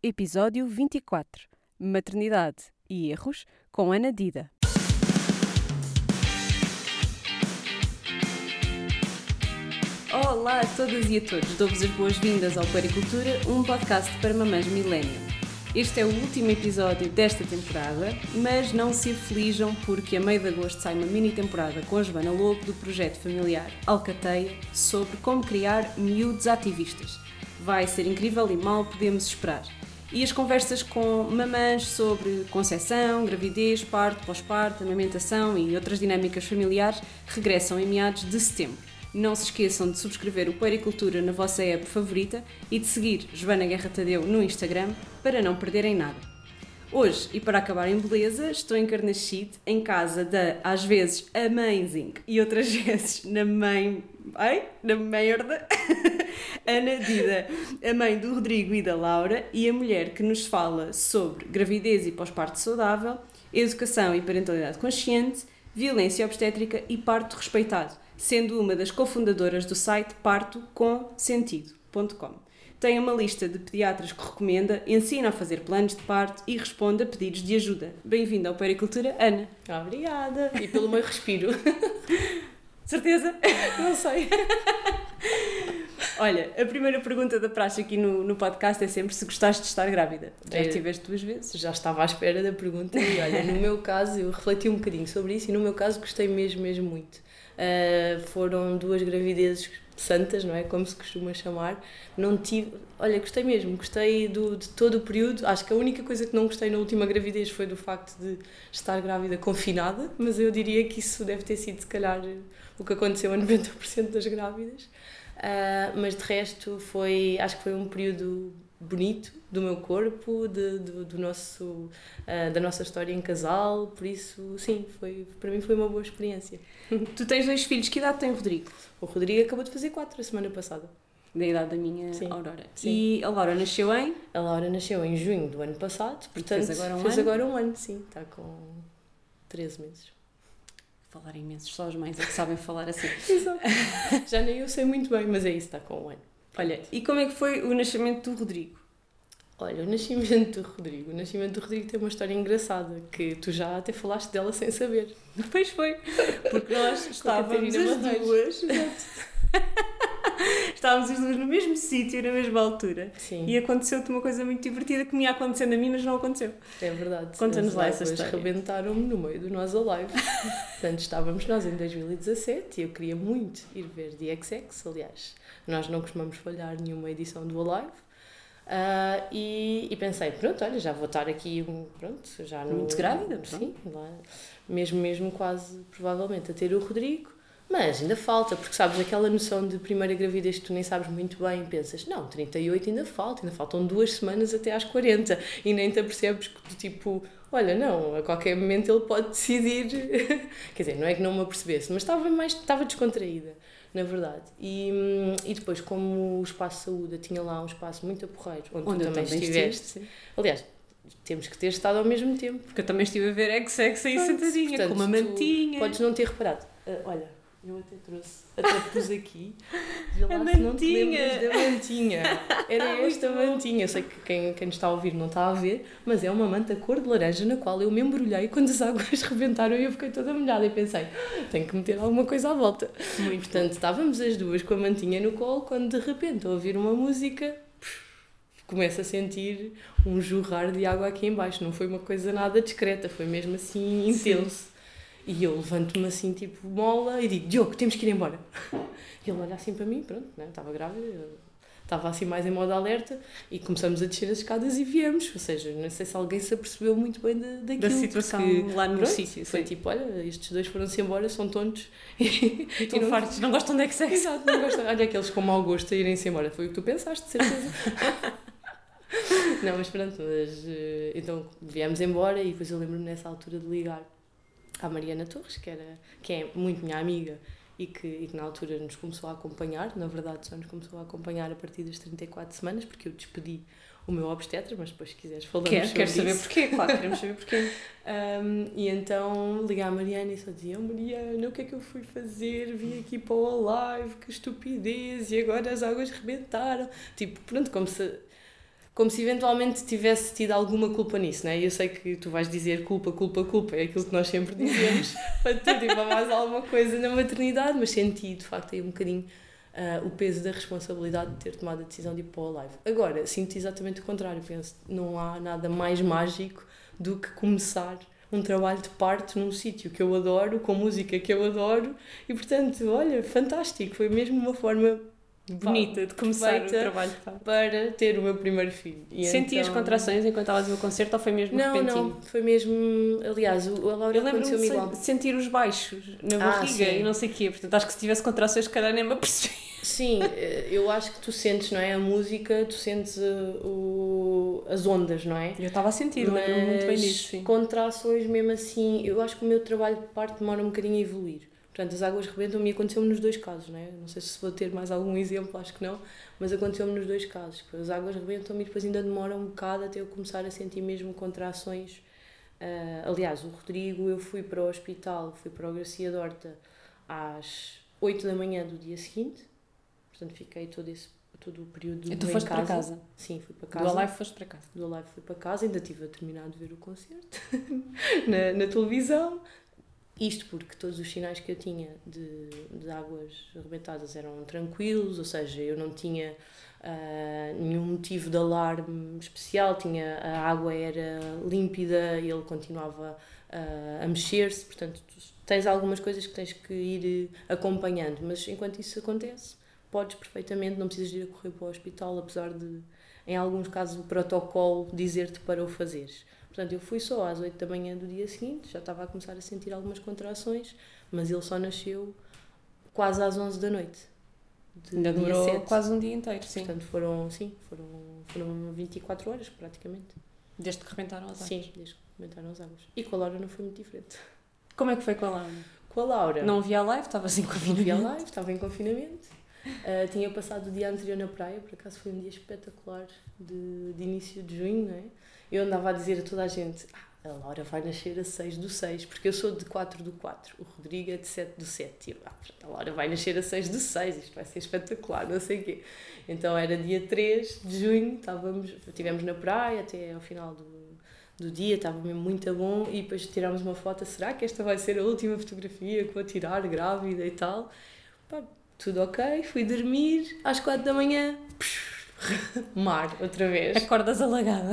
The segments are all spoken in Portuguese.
Episódio 24 Maternidade e Erros com Ana Dida. Olá a todas e a todos, dou-vos as boas-vindas ao Paricultura, um podcast para mamães millennial. Este é o último episódio desta temporada, mas não se aflijam porque a meio de agosto sai uma mini temporada com a Joana Lobo do projeto familiar Alcateia sobre como criar miúdos ativistas. Vai ser incrível e mal podemos esperar. E as conversas com mamães sobre concepção, gravidez, parto, pós-parto, amamentação e outras dinâmicas familiares regressam em meados de setembro. Não se esqueçam de subscrever o Puericultura na vossa app favorita e de seguir Joana Guerra Tadeu no Instagram para não perderem nada. Hoje, e para acabar em beleza, estou em Carnachide, em casa da, às vezes, Amazing e outras vezes na mãe. Ai? Na merda! Ana Dida, a mãe do Rodrigo e da Laura e a mulher que nos fala sobre gravidez e pós-parto saudável, educação e parentalidade consciente, violência obstétrica e parto respeitado sendo uma das cofundadoras do site partoconsentido.com. Tem uma lista de pediatras que recomenda, ensina a fazer planos de parto e responde a pedidos de ajuda. Bem-vinda ao Pericultura, Ana. Obrigada. E pelo meu respiro. Certeza? Não sei. Olha, a primeira pergunta da praxe aqui no, no podcast é sempre se gostaste de estar grávida. Já estiveste duas vezes? Já estava à espera da pergunta e olha, no meu caso, eu refleti um bocadinho sobre isso e no meu caso gostei mesmo, mesmo muito. Ah, foram duas gravidezes santas, não é? Como se costuma chamar. Não tive. Olha, gostei mesmo, gostei do, de todo o período. Acho que a única coisa que não gostei na última gravidez foi do facto de estar grávida confinada, mas eu diria que isso deve ter sido, se calhar, o que aconteceu a 90% das grávidas. Ah, mas de resto foi, acho que foi um período bonito do meu corpo, de, do, do nosso, ah, da nossa história em casal, por isso, sim, foi, para mim foi uma boa experiência. Tu tens dois filhos, que idade tem o Rodrigo? O Rodrigo acabou de fazer quatro a semana passada. Da idade da minha Sim. Aurora. Sim. E a Laura nasceu em? A Laura nasceu em junho do ano passado, portanto fez agora um fez ano? agora um ano, sim, está com 13 meses. Falar imensos, só as mães é que sabem falar assim. Exato. Já nem eu sei muito bem, mas é isso, está com um ano. Olha, e como é que foi o nascimento do Rodrigo? Olha, o nascimento do Rodrigo. O nascimento do Rodrigo tem uma história engraçada, que tu já até falaste dela sem saber. Pois foi, porque nós estávamos as duas. Estávamos as duas no mesmo sítio, na mesma altura. Sim, E aconteceu-te uma coisa muito divertida que me ia acontecendo a mim, mas não aconteceu. é verdade. Conta-nos lá essa história. rebentaram-me no meio do Nós Alive. Portanto, estávamos nós em 2017 e eu queria muito ir ver The XX. Aliás, nós não costumamos falhar nenhuma edição do Alive. Ah, e, e pensei, pronto, olha, já vou estar aqui, um- pronto, já no... Muito grávida, Sim, lá, mesmo, mesmo quase, provavelmente, a ter o Rodrigo. Mas ainda falta, porque sabes, aquela noção de primeira gravidez que tu nem sabes muito bem, pensas, não, 38 ainda falta, ainda faltam duas semanas até às 40, e nem te apercebes que, tipo, olha, não, a qualquer momento ele pode decidir. Quer dizer, não é que não me apercebesse, mas estava mais, estava descontraída, na verdade. E, e depois, como o Espaço Saúde eu tinha lá um espaço muito aporreiro, onde, Onde tu também também estiveste. estive, sim. Aliás, temos que ter estado ao mesmo tempo. Porque eu também estive a ver Ex-Ex aí sentadinha, com uma mantinha. Podes não ter reparado. Ah, olha, eu até trouxe, até pus aqui. Vê lá A se não te mantinha. lembras da mantinha. Era esta mantinha. Eu sei que quem, quem nos está a ouvir não está a ver, mas é uma manta cor de laranja na qual eu me embrulhei quando as águas rebentaram e eu fiquei toda molhada e pensei, tenho que meter alguma coisa à volta. Muito Portanto, estávamos as duas com a mantinha no colo quando de repente a ouvir uma música começo a sentir um jorrar de água aqui em baixo. Não foi uma coisa nada discreta, foi mesmo assim intenso. E eu levanto-me assim, tipo, mola, e digo, Diogo, temos que ir embora. E ele olha assim para mim, pronto, né? estava grávida, estava assim mais em modo alerta, e começamos a descer as escadas e viemos. Ou seja, não sei se alguém se apercebeu muito bem da, daquilo. da situação porque, lá no pronto, sítio. Foi sim. tipo, olha, estes dois foram-se embora, são tontos. E, Estão não- fartos, não gostam de Ex-Ex. Exato, não gosto. Olha aqueles com mau gosto a irem-se embora. Foi o que tu pensaste, de certeza. não, mas pronto, mas, eh, então viemos embora e depois eu lembro-me nessa altura de ligar à Mariana Torres, que, era, que é muito minha amiga e que, e que na altura nos começou a acompanhar. Na verdade, só nos começou a acompanhar a partir das 34 semanas, porque eu despedi o meu obstetra, mas depois, se quiseres, falamos Quer, sobre quero saber isso. porquê, claro, queremos saber porquê. Um, e então liguei à Mariana e só dizia: oh, Mariana, o que é que eu fui fazer? Vim aqui para o Alive, que estupidez, e agora as águas rebentaram. Tipo, pronto, como se como se eventualmente tivesse tido alguma culpa nisso, né? E eu sei que tu vais dizer culpa, culpa, culpa, é aquilo que nós sempre dizemos para tudo e para mais alguma coisa na maternidade, mas senti de facto aí um bocadinho uh, o peso da responsabilidade de ter tomado a decisão de ir para o live. Agora, sinto exatamente o contrário, penso, não há nada mais mágico do que começar um trabalho de parto num sítio que eu adoro, com música que eu adoro, e portanto, olha, fantástico, foi mesmo uma forma bonita de começar o trabalho para ter o meu primeiro filho. E Sentias então... contrações enquanto estavas no concerto ou foi mesmo não, repentino? Não, foi mesmo, aliás, o, a Laura Eu lembro-me de sentir os baixos na ah, barriga ah, e não sei o quê, portanto acho que se tivesse contrações se calhar nem me apercebi. Sim, eh, eu acho que tu sentes, não é? A música, tu sentes uh, o, as ondas, não é? Eu estava a sentir, lembro-me muito bem disso, sim. contrações mesmo assim, eu acho que o meu trabalho de parte demora um bocadinho a evoluir Portanto, as águas rebentam-me e aconteceu-me nos dois casos, né? Não sei se vou ter mais algum exemplo, acho que não, mas aconteceu-me nos dois casos. As águas rebentam-me e depois ainda demora um bocado até eu começar a sentir mesmo contrações. Uh, aliás, o Rodrigo, eu fui para o hospital, fui para o Garcia Dorta às 8 da manhã do dia seguinte, portanto fiquei todo esse todo o período e tu foste casa. para casa? Sim, fui para casa. Do Alive foste para casa? Do Alive fui para casa, ainda estive a terminar de ver o concerto na, na televisão. Isto porque todos os sinais que eu tinha de, de águas arrebentadas eram tranquilos, ou seja, eu não tinha uh, nenhum motivo de alarme especial, tinha, a água era límpida e ele continuava uh, a mexer-se, portanto, tens algumas coisas que tens que ir acompanhando, mas enquanto isso acontece, podes perfeitamente, não precisas ir a correr para o hospital, apesar de, em alguns casos, o protocolo dizer-te para o fazeres. Portanto, eu fui só às 8 da manhã do dia seguinte, já estava a começar a sentir algumas contrações, mas ele só nasceu quase às 11 da noite. De Ainda demorou 7. quase um dia inteiro, sim. Portanto, foram, sim, foram, foram 24 horas praticamente. Desde que rebentaram as águas? Sim, desde que rebentaram as águas. E com a Laura não foi muito diferente. Como é que foi com a Laura? Com a Laura. Não via live, estava em confinamento. Não via live, estava em confinamento. Uh, tinha passado o dia anterior na praia, por acaso foi um dia espetacular de, de início de junho, não é? eu andava a dizer a toda a gente: ah, a Laura vai nascer a 6 do 6, porque eu sou de 4 do 4, o Rodrigo é de 7 do 7. E eu, ah, a Laura vai nascer a 6 do 6, isto vai ser espetacular, não sei o quê. Então era dia 3 de junho, estávamos, estivemos na praia até ao final do, do dia, estava mesmo muito bom, e depois tirámos uma foto. Será que esta vai ser a última fotografia que vou tirar grávida e tal? Pá, tudo ok, fui dormir às 4 da manhã. Psh, mar, outra vez. Acordas alagada.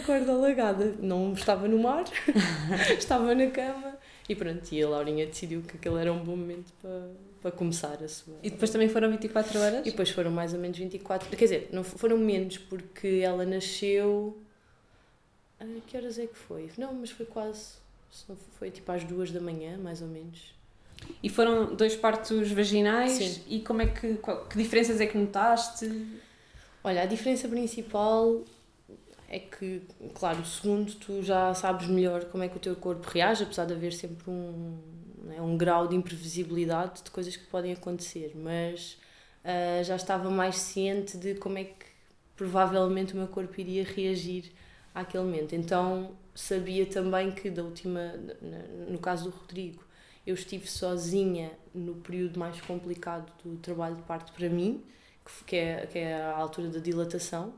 Acordo alagada. Não estava no mar, estava na cama e pronto. E a Laurinha decidiu que aquele era um bom momento para, para começar a sua. E depois também foram 24 horas? E depois foram mais ou menos 24. Quer dizer, não foram menos porque ela nasceu. A que horas é que foi? Não, mas foi quase. Foi tipo às duas da manhã, mais ou menos. E foram dois partos vaginais? Sim. E como é que. Que diferenças é que notaste? Olha, a diferença principal é que, claro, o segundo tu já sabes melhor como é que o teu corpo reage, apesar de haver sempre um, né, um grau de imprevisibilidade de coisas que podem acontecer, mas uh, já estava mais ciente de como é que provavelmente o meu corpo iria reagir àquele momento. Então sabia também que da última, no caso do Rodrigo, eu estive sozinha no período mais complicado do trabalho de parto para mim, que é, que é a altura da dilatação,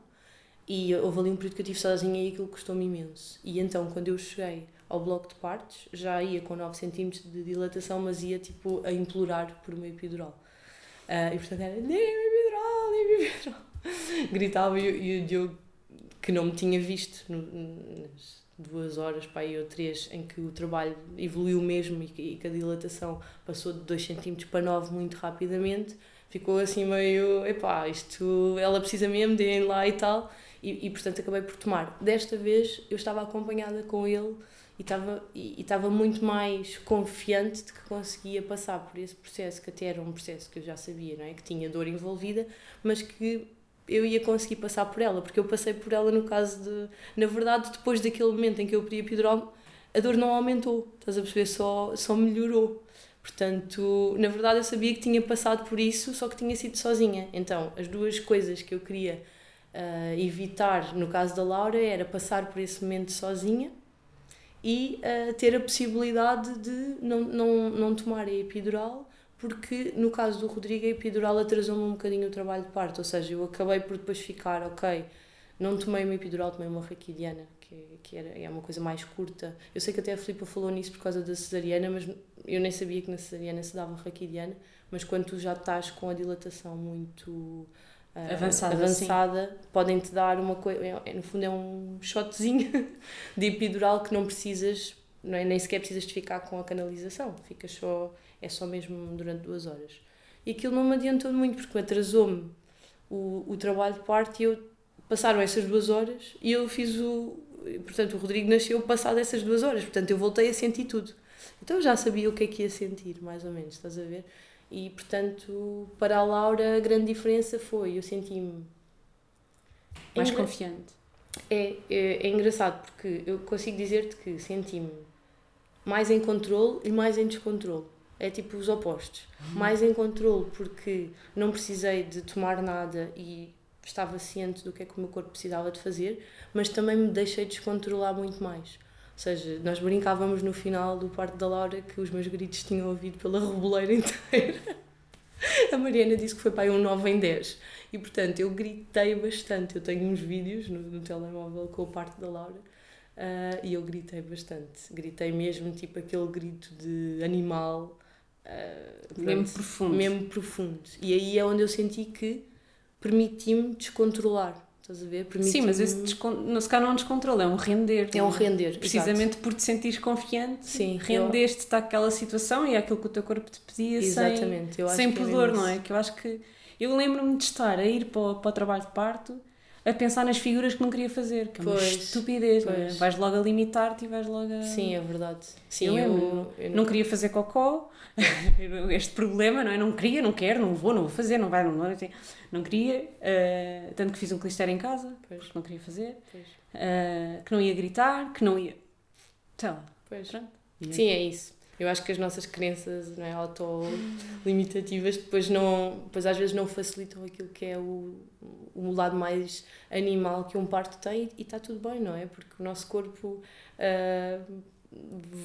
e houve ali um período que eu estive sozinha e aquilo custou-me imenso. E então, quando eu cheguei ao bloco de partes, já ia com 9 cm de dilatação, mas ia tipo a implorar por uma epidural. Uh, e portanto era, dê-me epidural, dê-me epidural. Gritava e, e o Diogo, que não me tinha visto no, nas duas horas para aí ou três, em que o trabalho evoluiu mesmo e que, e que a dilatação passou de 2 cm para 9 muito rapidamente, ficou assim meio, epá, isto, ela precisa mesmo de ir lá e tal, e, e portanto acabei por tomar. Desta vez eu estava acompanhada com ele e estava, e, e estava muito mais confiante de que conseguia passar por esse processo, que até era um processo que eu já sabia, não é? que tinha dor envolvida, mas que eu ia conseguir passar por ela, porque eu passei por ela no caso de. Na verdade, depois daquele momento em que eu pedi epidural, a dor não aumentou, estás a perceber? Só, só melhorou. Portanto, na verdade eu sabia que tinha passado por isso, só que tinha sido sozinha. Então, as duas coisas que eu queria uh, evitar no caso da Laura era passar por esse momento sozinha e uh, ter a possibilidade de não, não, não tomar a epidural, porque no caso do Rodrigo a epidural atrasou-me um bocadinho o trabalho de parto, ou seja, eu acabei por depois ficar, ok, Não tomei uma epidural, tomei uma raquidiana, que, que era, é uma coisa mais curta. Eu sei que até a Filipa falou nisso por causa da cesariana, mas eu nem sabia que na cesariana se dava raquidiana. Mas quando tu já estás com a dilatação muito uh, avançada, avançada podem-te dar uma coisa. É, é, no fundo, é um shotzinho de epidural que não precisas, não é, nem sequer precisas de ficar com a canalização. Fica só, é só mesmo durante duas horas. E aquilo não me adiantou muito, porque atrasou-me o, o trabalho de parte e eu passaram essas duas horas e eu fiz o. Portanto, o Rodrigo nasceu passado essas duas horas, portanto, eu voltei a sentir tudo. Então já sabia o que é que ia sentir, mais ou menos, estás a ver? E, portanto, para a Laura, a grande diferença foi: eu senti-me. Mais engra... confiante. É, é, é engraçado porque eu consigo dizer-te que senti-me mais em controle e mais em descontrole. É tipo os opostos. Uhum. Mais em controle porque não precisei de tomar nada e estava ciente do que é que o meu corpo precisava de fazer, mas também me deixei descontrolar muito mais. Ou seja, nós brincávamos no final do parto da Laura que os meus gritos tinham ouvido pela reboleira inteira. A Mariana disse que foi para aí um 9 em 10. E portanto eu gritei bastante. Eu tenho uns vídeos no, no telemóvel com o parto da Laura uh, e eu gritei bastante. Gritei mesmo tipo aquele grito de animal. Uh, mesmo profundo. Mesmo profundo. E aí é onde eu senti que permiti-me descontrolar. Estás a ver? Sim, mas esse não, se calhar não é um descontrole, é um render. É um render. Precisamente exato. por te sentires confiante, Sim, rendeste-te eu... àquela situação e àquilo que o teu corpo te pedia Exatamente. sem, sem é pudor, é não é? Que eu acho que. Eu lembro-me de estar a ir para o, para o trabalho de parto a pensar nas figuras que não queria fazer, que é uma pois, estupidez, pois. não é? Vais logo a limitar-te e vais logo a... Sim, é verdade. Sim, eu, eu, eu não... queria fazer cocó, este problema, não é? Não queria, não quero, não vou, não vou fazer, não vai, não vou, assim, não queria, uh, tanto que fiz um clister em casa, pois. porque não queria fazer, uh, que não ia gritar, que não ia... Lá, pois. Pronto. Sim, é isso. Eu acho que as nossas crenças não é, auto-limitativas depois, não, depois às vezes não facilitam aquilo que é o, o lado mais animal que um parto tem e está tudo bem, não é? Porque o nosso corpo uh,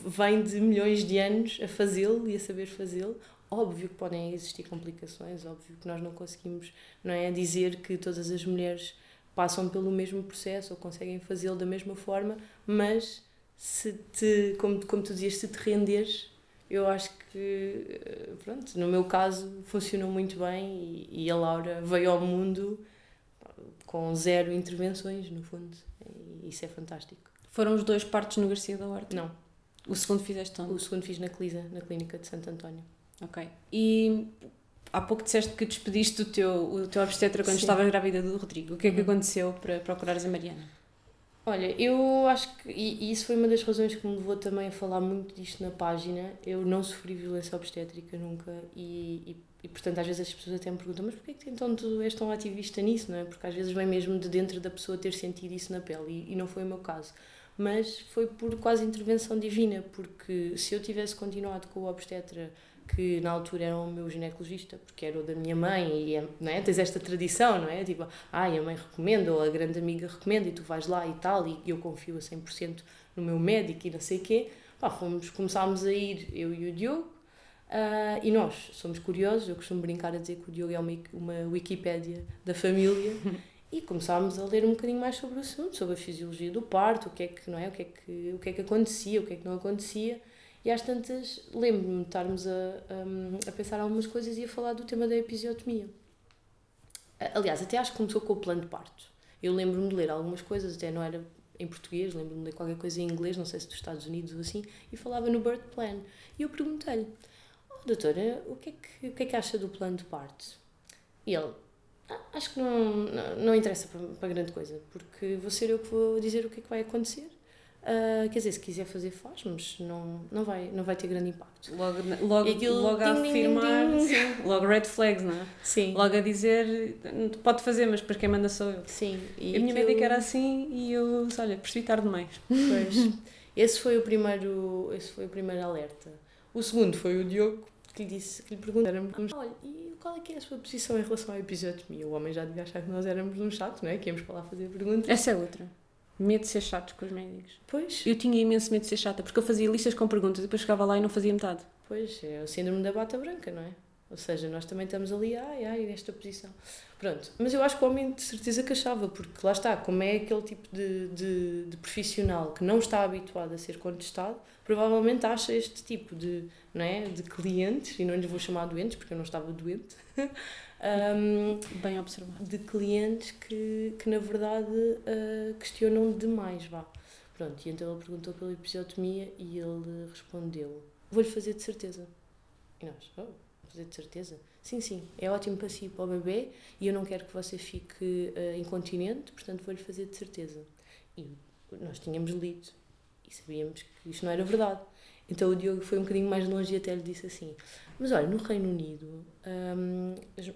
vem de milhões de anos a fazê-lo e a saber fazê-lo. Óbvio que podem existir complicações, óbvio que nós não conseguimos não é, dizer que todas as mulheres passam pelo mesmo processo ou conseguem fazê-lo da mesma forma, mas se te, como, como tu dizias, se te renderes, eu acho que, eh, pronto, no meu caso funcionou muito bem e, e a Laura veio ao mundo com zero intervenções, no fundo, e isso é fantástico. Foram os dois partos no Garcia da Horta? Não. O segundo fizeste onde? O segundo fiz na Clisa, na Clínica de Santo António. Ok. E há pouco disseste que despediste o teu, o teu obstetra quando Sim. estavas grávida do Rodrigo. O que é que uhum. aconteceu para procurares a Mariana? Olha, eu acho que, e, isso foi uma das razões que me levou também a falar muito disto na página, eu não sofri violência obstétrica nunca e, e, e portanto às vezes as pessoas até me perguntam mas porquê que então tu és tão ativista nisso, não é? Porque às vezes vem mesmo de dentro da pessoa ter sentido isso na pele e, e não foi o meu caso. Mas foi por quase intervenção divina, porque se eu tivesse continuado com o obstetra que na altura era o meu ginecologista, porque era o da minha mãe, e não é? tens esta tradição, não é? Tipo, ai, a mãe recomenda, ou a grande amiga recomenda, e tu vais lá e tal, e eu confio a 100% no meu médico e não sei o quê. Pá, fomos, começámos a ir, eu e o Diogo, uh, e nós somos curiosos, eu costumo brincar a dizer que o Diogo é uma, uma Wikipédia da família, e começámos a ler um bocadinho mais sobre o assunto, sobre a fisiologia do parto, o que é que, não é? O que é que, o que, é que acontecia, o que é que não acontecia, e às tantas, lembro-me de estarmos a, a, pensar algumas coisas e a falar do tema da episiotomia. Aliás, até acho que começou com o plano de parto. Eu lembro-me de ler algumas coisas, até não era em português, lembro-me de ler qualquer coisa em inglês, não sei se dos Estados Unidos ou assim, e falava no birth plan. E eu perguntei-lhe, oh, doutora, o que, é que, o que é que acha do plano de parto? E ele, ah, acho que não, não, não interessa para, para grande coisa, porque vou ser eu que vou dizer o que é que vai acontecer Uh, quer dizer, se quiser fazer, faz, mas não, não, vai, não vai ter grande impacto. Logo, logo, aquilo, logo a afirmar, ding, ding. Sim, logo red flags, não é? Sim. Logo a dizer, pode fazer, mas para quem manda sou eu. Sim. E a minha aquilo... médica era assim e eu, olha, percebi tarde demais. Pois. esse foi o primeiro, esse foi o primeiro alerta. O segundo foi o Diogo, que lhe disse, que lhe perguntaram olha, e qual é que é a sua posição em relação à episiotomia? O homem já devia achar que nós éramos um chato, não é? Que íamos para lá fazer perguntas. Essa é outra. Medo de ser chato com os médicos. Pois. Eu tinha imenso medo de ser chata, porque eu fazia listas com perguntas e depois chegava lá e não fazia metade. Pois, é o síndrome da bata branca, não é? Ou seja, nós também estamos ali, ai, ai, nesta posição. Pronto. Mas eu acho que o homem de certeza que achava, porque lá está, como é aquele tipo de, de, de profissional que não está habituado a ser contestado, provavelmente acha este tipo de, não é, de clientes, e não lhes vou chamar doentes, porque eu não estava doente, um, Bem observado. de clientes que, que na verdade uh, questionam demais, vá. Pronto, e então ele perguntou pela episiotomia e ele respondeu: Vou-lhe fazer de certeza. E nós, oh, fazer de certeza? Sim, sim, é ótimo para si para o bebê e eu não quero que você fique uh, incontinente, portanto vou-lhe fazer de certeza. E nós tínhamos lido e sabíamos que isto não era verdade. Então o Diogo foi um bocadinho mais longe e até lhe disse assim: Mas olha, no Reino Unido, hum, as,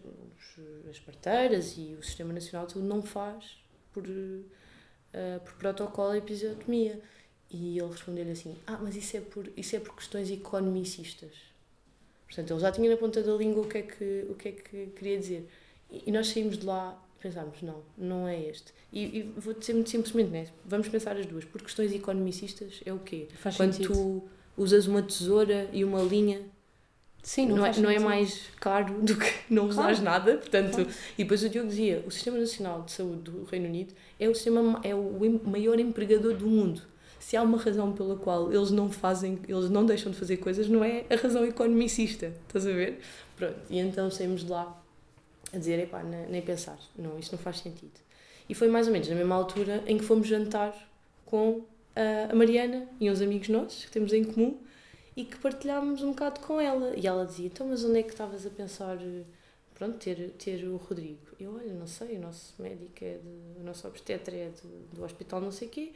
as parteiras e o Sistema Nacional de Saúde não faz por, uh, por protocolo a episiotomia. E ele respondeu-lhe assim: Ah, mas isso é por, isso é por questões economicistas. Portanto, ele já tinha na ponta da língua o que é que, o que, é que queria dizer. E, e nós saímos de lá e pensámos: Não, não é este. E, e vou dizer muito simplesmente, né? vamos pensar as duas. Por questões economicistas é o quê? Faz Quando sentido. tu usas uma tesoura e uma linha, Sim, não, é, faz não é mais caro do que não Claro. usares nada. Portanto, Claro. E depois o Diogo dizia: o Sistema Nacional de Saúde do Reino Unido é o, sistema, ma- é o maior empregador do mundo. Se há uma razão pela qual eles não fazem, eles não deixam de fazer coisas, não é a razão economicista. Estás a ver? Pronto. E então saímos de lá a dizer: epá, ne- nem pensar, não, isto não faz sentido. E foi mais ou menos na mesma altura em que fomos jantar com a, Mariana e uns amigos nossos que temos em comum e que partilhámos um bocado com ela. E ela dizia: então, mas onde é que estavas a pensar? Pronto, ter, ter o Rodrigo. Eu, olha, não sei, o nosso médico é de. O nosso obstetra é de, do hospital não sei quê.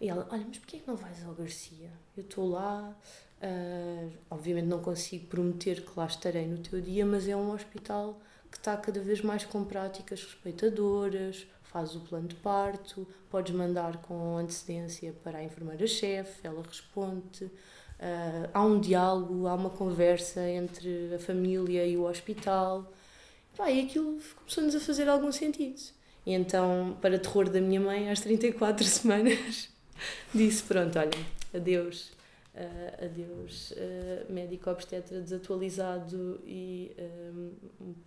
E ela, olha, mas porquê que não vais ao Garcia? Eu estou lá, ah, obviamente não consigo prometer que lá estarei no teu dia, mas é um hospital que está cada vez mais com práticas respeitadoras, faz o plano de parto, podes mandar com antecedência para a enfermeira-chefe, ela responde. ah, há um diálogo, há uma conversa entre a família e o hospital. Pá, e aquilo começou-nos a fazer algum sentido. E então, para terror da minha mãe, às 34 semanas, disse: Pronto, olha, adeus, ah, adeus, ah, médico obstetra desatualizado e ah,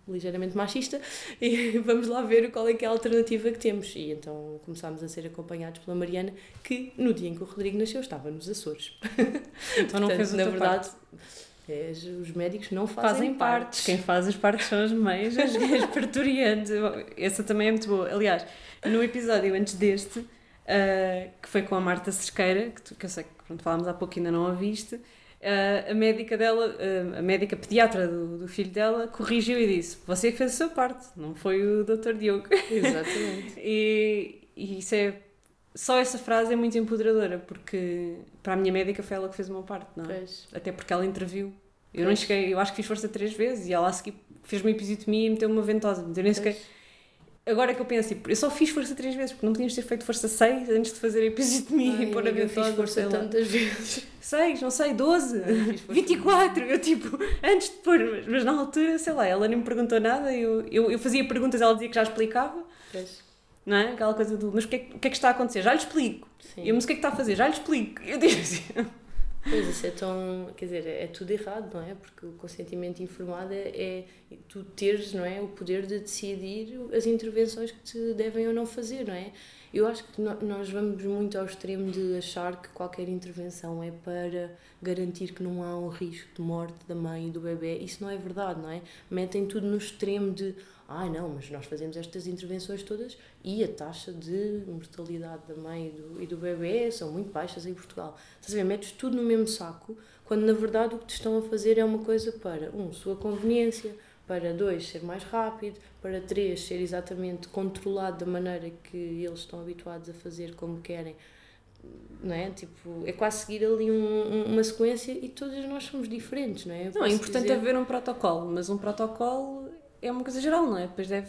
ligeiramente machista, e vamos lá ver qual é que é a alternativa que temos. E então começámos a ser acompanhados pela Mariana, que no dia em que o Rodrigo nasceu estava nos Açores. Então não Portanto, fez na verdade, parte. é, os médicos não fazem, Fazem partes. Quem faz as partes são as mães, as, as parturientes. Essa também é muito boa. Aliás, no episódio antes deste, ah, que foi com a Marta Cerqueira, que, tu- que eu sei que pronto, falámos há pouco ainda não a viste, ah, a médica dela, ah, a médica pediatra do, do filho dela, corrigiu e disse: Você fez a sua parte, não foi o Dr. Diogo. Exatamente. E, e isso é. Só essa frase é muito empoderadora, porque para a minha médica foi ela que fez uma parte, não é? Pois. Até porque ela interviu. Eu não Pois. cheguei, eu acho que fiz força três vezes e ela a seguir fez uma episiotomia e meteu uma ventosa. Eu nem sequer. Agora que eu penso, tipo, eu só fiz força três vezes, porque não podíamos ter feito força seis antes de fazer a episiotomia Ai, e pôr a eu fiz força tantas vezes. Seis, não sei, doze, Fiz força 24. Eu tipo, antes de pôr, mas, mas na altura, sei lá, ela nem me perguntou nada, eu, eu, eu fazia perguntas, ela dizia que já explicava, Pois. não é? Aquela coisa do, mas o que, é, que- o que é que está a acontecer? Já lhe explico. Sim. Eu, mas o que é que está a fazer? Já lhe explico. Eu digo assim. Pois isso é tão. Quer dizer, é tudo errado, não é? Porque o consentimento informado é, é tu teres não é, o poder de decidir as intervenções que te devem ou não fazer, não é? Eu acho que nós vamos muito ao extremo de achar que qualquer intervenção é para garantir que não há um risco de morte da mãe e do bebê. Isso não é verdade, não é? Metem tudo no extremo de ai não, mas nós fazemos estas intervenções todas e a taxa de mortalidade da mãe e do, e do bebê são muito baixas em Portugal. Estás a ver? Metes tudo no mesmo saco, quando na verdade o que te estão a fazer é uma coisa para, um, sua conveniência, para dois, ser mais rápido, para três, ser exatamente controlado da maneira que eles estão habituados a fazer como querem. Não é? Tipo, é quase seguir ali um- um- uma sequência e todos nós somos diferentes, não é? Eu Não, é importante dizer- haver um protocolo, mas um protocolo é uma coisa geral, não é? Depois deve.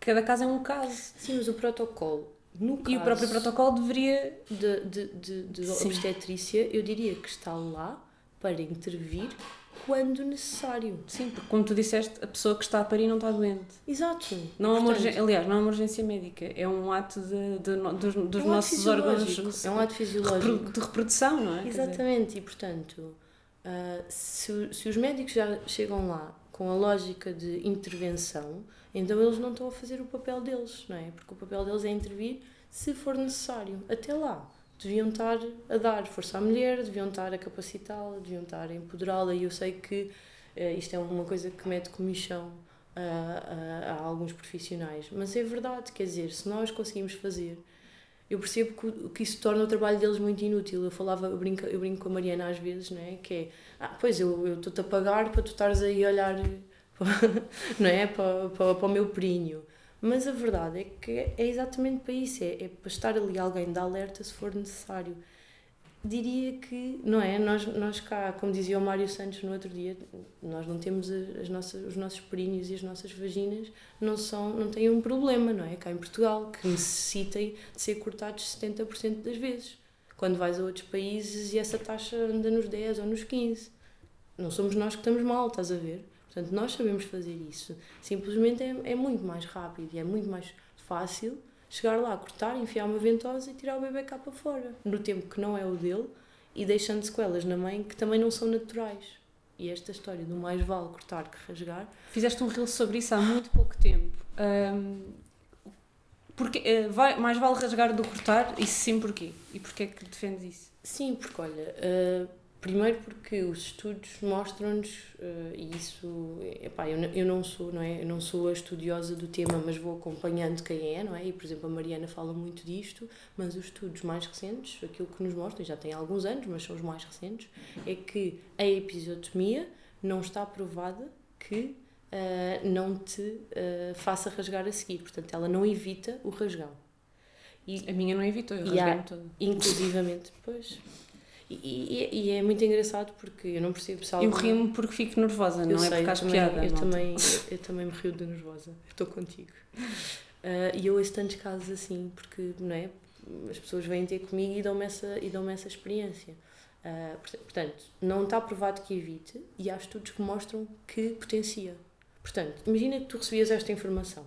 Cada caso é um caso. Sim, mas o protocolo, no E o próprio protocolo deveria. de, de, de, de obstetrícia, eu diria que está lá para intervir quando necessário. Sim, porque como tu disseste, a pessoa que está a parir não está doente. Exato. Não é uma Portanto, aliás, não é uma urgência médica, é um ato de, de no- dos, dos é um nossos órgãos É um ato fisiológico. de reprodução, não é? Exatamente, e portanto, ah, se, se os médicos já chegam lá com a lógica de intervenção, então eles não estão a fazer o papel deles, não é? Porque o papel deles é intervir se for necessário. Até lá, deviam estar a dar força à mulher, deviam estar a capacitá-la, deviam estar a empoderá-la. E eu sei que uh, isto é uma coisa que mete comichão a, a, a, alguns profissionais, mas é verdade, quer dizer, se nós conseguimos fazer. Eu percebo que, que isso torna o trabalho deles muito inútil. Eu falava, eu brinco, eu brinco com a Mariana às vezes, não é? Que é, ah, pois eu estou-te a pagar para tu estares aí a olhar não é? para, para, para o meu perinho. Mas a verdade é que é exatamente para isso, é, é para estar ali alguém de alerta se for necessário. Diria que, não é? Nós, nós cá, como dizia o Mário Santos no outro dia, nós não temos as nossas, os nossos perinhos e as nossas vaginas não, são, não têm um problema, não é? Cá em Portugal, que necessitem de ser cortados 70% das vezes. Quando vais a outros países e essa taxa anda nos 10 ou nos 15. Não somos nós que estamos mal, estás a ver? Portanto, nós sabemos fazer isso. Simplesmente é, é muito mais rápido e é muito mais fácil chegar lá, cortar, enfiar uma ventosa e tirar o bebê cá para fora, no tempo que não é o dele e deixando sequelas na mãe que também não são naturais. E esta história do mais vale cortar que rasgar. Fizeste um reel sobre isso há muito pouco tempo. Um, porque, uh, vai, mais vale rasgar do cortar? Isso sim, porquê? E porquê é que defendes isso? Sim, porque olha. Uh, Primeiro porque os estudos mostram-nos, uh, e isso, epá, eu, eu não sou, não é? Eu não sou a estudiosa do tema, mas vou acompanhando quem é, não é? E, por exemplo, a Mariana fala muito disto, mas os estudos mais recentes, aquilo que nos mostram, já tem alguns anos, mas são os mais recentes, é que a episiotomia não está provada que uh, não te uh, faça rasgar a seguir. Portanto, ela não evita o rasgão. E, a minha não evitou, eu rasguei-me toda. Inclusivamente, pois... E, e, e, é muito engraçado porque eu não percebo se. Eu rio-me porque fico nervosa, não é sei, porque acho piada. Eu também, eu, eu, também me rio de nervosa, estou contigo. Uh, e eu ouço tantos casos assim, porque não é? as pessoas vêm ter comigo e dão-me essa, e dão essa experiência. Uh, portanto, não está provado que evite e há estudos que mostram que potencia. Portanto, imagina que tu recebias esta informação.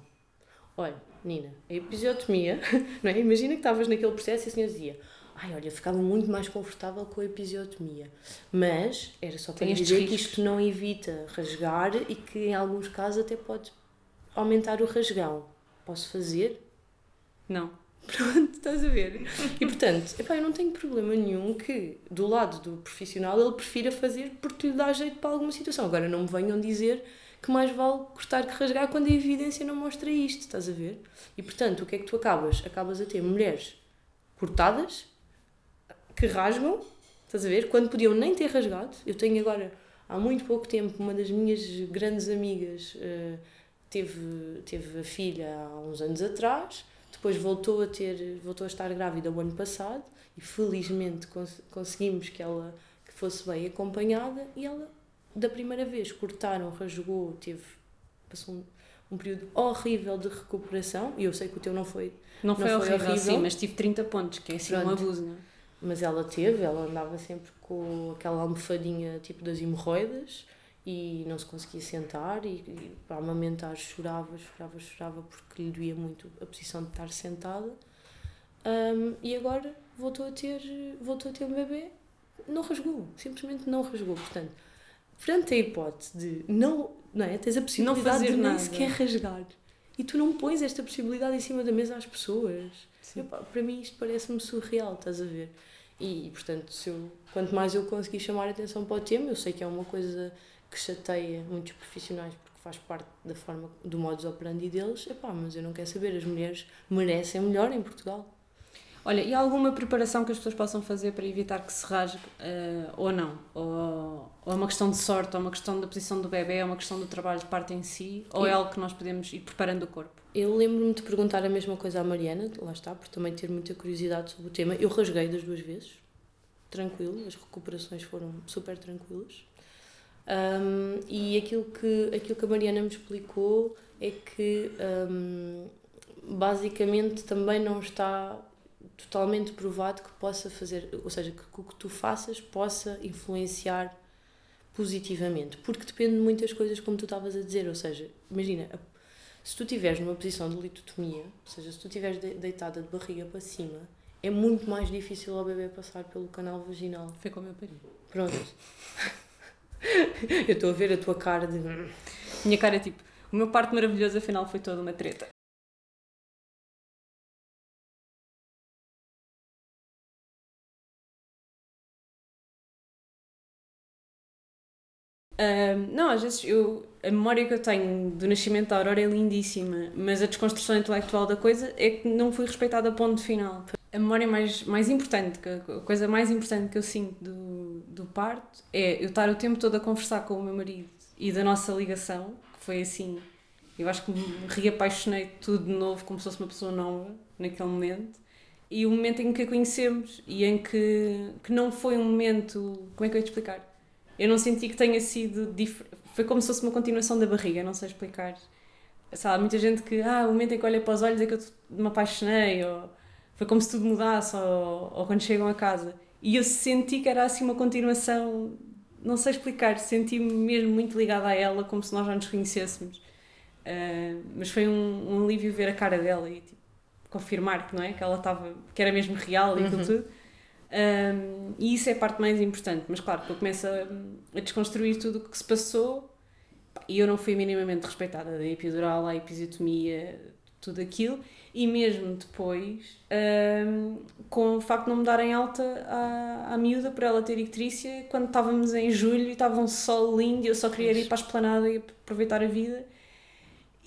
Olha, Nina, a episiotomia, não é? Imagina que estavas naquele processo e a senhora dizia ai, olha, ficava muito mais confortável com a episiotomia. Mas era só para dizer riscos. que isto não evita rasgar e que em alguns casos até pode aumentar o rasgão. Posso fazer? Não. Pronto, estás a ver? E portanto, epá, eu não tenho problema nenhum que do lado do profissional ele prefira fazer porque lhe dá jeito para alguma situação. Agora não me venham dizer que mais vale cortar que rasgar quando a evidência não mostra isto, estás a ver? E portanto, o que é que tu acabas? Acabas a ter mulheres cortadas que rasgam, estás a ver? Quando podiam nem ter rasgado. Eu tenho agora, há muito pouco tempo, uma das minhas grandes amigas uh, teve, teve a filha há uns anos atrás, depois voltou a ter, voltou a estar grávida o ano passado e felizmente cons conseguimos que ela que fosse bem acompanhada e ela da primeira vez cortaram, rasgou, teve passou um, um período horrível de recuperação e eu sei que o teu não foi não, não foi, horrível, horrível, sim, mas tive 30 pontos, que é assim Pronto. um abuso, não é? Mas ela teve, ela andava sempre com aquela almofadinha tipo das hemorroidas e não se conseguia sentar e, e para amamentar chorava, chorava, chorava porque lhe doía muito a posição de estar sentada. Um, e agora voltou a ter voltou a ter um bebê, não rasgou, simplesmente não rasgou. Portanto, perante a hipótese de não, não é? Tens a possibilidade de nem nada. sequer rasgar e tu não pões esta possibilidade em cima da mesa às pessoas. Para mim isto parece-me surreal, estás a ver? E, portanto, se eu, quanto mais eu conseguir chamar a atenção para o tema, eu sei que é uma coisa que chateia muitos profissionais porque faz parte da forma, do modus operandi deles, epá, mas eu não quero saber, as mulheres merecem melhor em Portugal. Olha, e há alguma preparação que as pessoas possam fazer para evitar que se rasgue uh, ou não? Ou, ou é uma questão de sorte, ou é uma questão da posição do bebê, é uma questão do trabalho de parte em si, ou é algo que nós podemos ir preparando o corpo? Eu lembro-me de perguntar a mesma coisa à Mariana, lá está, por também ter muita curiosidade sobre o tema. Eu rasguei das duas vezes, tranquilo, as recuperações foram super tranquilas. Um, e aquilo que, aquilo que a Mariana me explicou é que um, basicamente também não está totalmente provado que possa fazer, ou seja, que o que tu faças possa influenciar positivamente, porque depende de muitas coisas, como tu estavas a dizer. Ou seja, imagina, se tu estiveres numa posição de litotomia, ou seja, se tu estiveres deitada de barriga para cima, é muito mais difícil ao bebê passar pelo canal vaginal. Foi como eu pari. Pronto. Eu estou a ver a tua cara de. Minha cara é tipo, o meu parto maravilhoso afinal foi toda uma treta. Um, não, às vezes eu, a memória que eu tenho do nascimento da Aurora é lindíssima, mas a desconstrução intelectual da coisa é que não fui respeitada a ponto final. A memória mais, mais importante, a coisa mais importante que eu sinto do, do parto é eu estar o tempo todo a conversar com o meu marido e da nossa ligação, que foi assim, eu acho que me reapaixonei tudo de novo como se fosse uma pessoa nova naquele momento. E o momento em que a conhecemos e em que, que não foi um momento. Como é que eu ia te explicar? Eu não senti que tenha sido. Foi como se fosse uma continuação da barriga, não sei explicar. Sabe, há muita gente que. Ah, o momento em que olha para os olhos é que eu me apaixonei, ou foi como se tudo mudasse, ou, ou quando chegam a casa. E eu senti que era assim uma continuação. Não sei explicar, senti-me mesmo muito ligada a ela, como se nós já nos conhecêssemos. Uh, mas foi um, um, alívio ver a cara dela e tipo, confirmar que, não é? que ela estava. que era mesmo real e uhum. tudo. Um, e isso é a parte mais importante, mas claro que eu começo a, a desconstruir tudo o que se passou e eu não fui minimamente respeitada da epidural, à episiotomia, tudo aquilo, e mesmo depois, um, com o facto de não me darem alta à, à miúda por ela ter ictrícia, quando estávamos em julho e estava um sol lindo e eu só queria ir para a esplanada e aproveitar a vida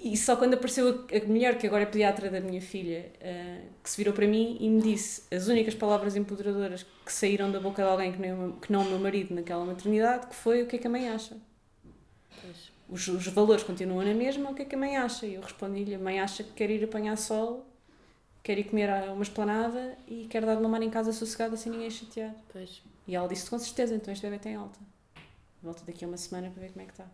e só quando apareceu a, mulher, que agora é pediatra da minha filha, uh, que se virou para mim e me disse as únicas palavras empoderadoras que saíram da boca de alguém que, nem, que não o meu marido naquela maternidade, que foi o que é que a mãe acha. Os, os valores continuam na mesma, o que é que a mãe acha? E eu respondi-lhe, a mãe acha que quer ir apanhar sol, quer ir comer a uma esplanada e quer dar de mamar em casa sossegada sem ninguém chatear. Pois. E ela disse com certeza, então este bebê tem alta. Volta daqui a uma semana para ver como é que está.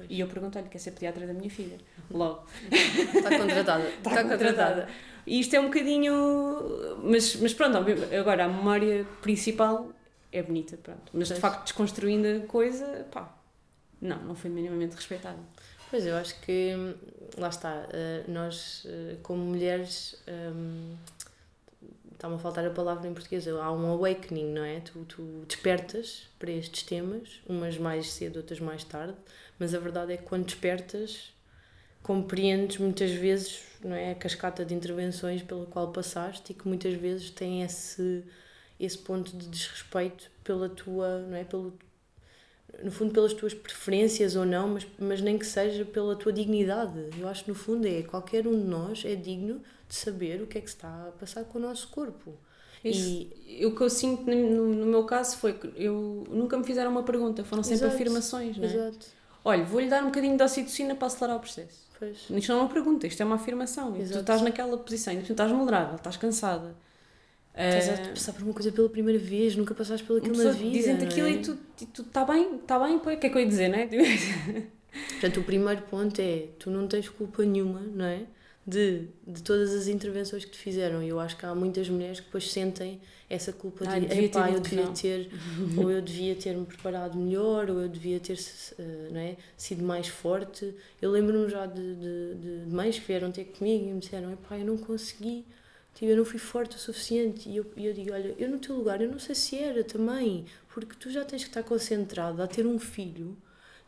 Pois. E eu perguntei-lhe, quer ser pediatra da minha filha? Logo. Está contratada. Está, Está contratada. E isto é um bocadinho. Mas, mas pronto, agora a memória principal é bonita, pronto. Mas pois. de facto, desconstruindo a coisa, pá, não, não foi minimamente respeitada. Pois eu acho que, lá está, eh, nós eh, como mulheres. Um, está-me a faltar a palavra em português, há um awakening, não é? Tu, tu despertas para estes temas, umas mais cedo, outras mais tarde, mas a verdade é que quando despertas, compreendes muitas vezes não é, a cascata de intervenções pela qual passaste e que muitas vezes tem esse, esse ponto de desrespeito pela tua, não é? Pelo, no fundo pelas tuas preferências ou não, mas, mas nem que seja pela tua dignidade. Eu acho que no fundo é qualquer um de nós é digno de saber o que é que está a passar com o nosso corpo. Isso, e o que eu sinto no, no meu caso foi que eu nunca me fizeram uma pergunta, foram sempre exato, afirmações, não é? Exato. Olha, vou-lhe dar um bocadinho de ocitocina para acelerar o processo. Pois. Isto não é uma pergunta, isto é uma afirmação. Exato. Tu estás naquela posição, tu estás vulnerável, estás cansada. Estás a eh, passar por uma coisa pela primeira vez, nunca passaste aquilo na vida. Dizem-te aquilo é? e tu está bem, está bem, o que é que eu ia dizer, não é? Portanto, o primeiro ponto é: tu não tens culpa nenhuma, não é? De, de todas as intervenções que te fizeram. E eu acho que há muitas mulheres que depois sentem essa culpa de, devia epá, eu devia ter, ou eu devia ter-me preparado melhor, ou eu devia ter uh, não é, sido mais forte. Eu lembro-me já de, de, de mães que vieram ter comigo e me disseram: epá, eu não consegui Tipo, eu não fui forte o suficiente. E eu, eu digo, olha, eu no teu lugar, eu não sei se era também, porque tu já tens que estar concentrada a ter um filho,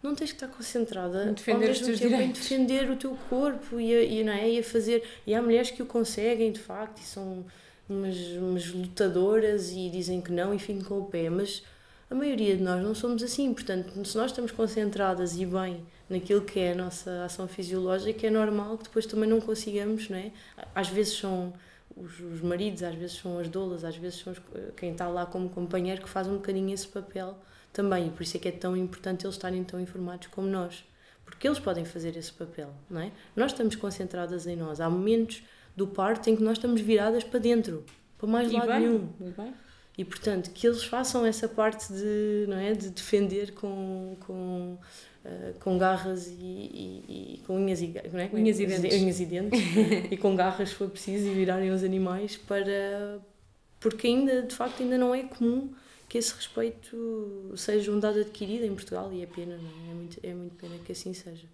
não tens que estar concentrada defender, os teus direitos. em defender o teu corpo e a, e, não é, e a fazer. E há mulheres que o conseguem, de facto, e são umas, umas lutadoras e dizem que não e ficam com o pé, mas a maioria de nós não somos assim. Portanto, se nós estamos concentradas e bem naquilo que é a nossa ação fisiológica, é normal que depois também não consigamos, não é? Às vezes são os, os maridos, às vezes são as doulas, às vezes são os, quem está lá como companheiro que faz um bocadinho esse papel também. E por isso é que é tão importante eles estarem tão informados como nós. Porque eles podem fazer esse papel, não é? Nós estamos concentradas em nós. Há momentos do parto em que nós estamos viradas para dentro, para mais e lado bem, nenhum. E, bem. e portanto, que eles façam essa parte de, não é, de defender com, com Uh, com garras e, e, e, com unhas e, não é? unhas e dentes, unhas e, dentes e com garras se for preciso e virarem os animais para porque ainda de facto ainda não é comum que esse respeito seja um dado adquirido em Portugal e é pena não é? é muito é muito pena que assim seja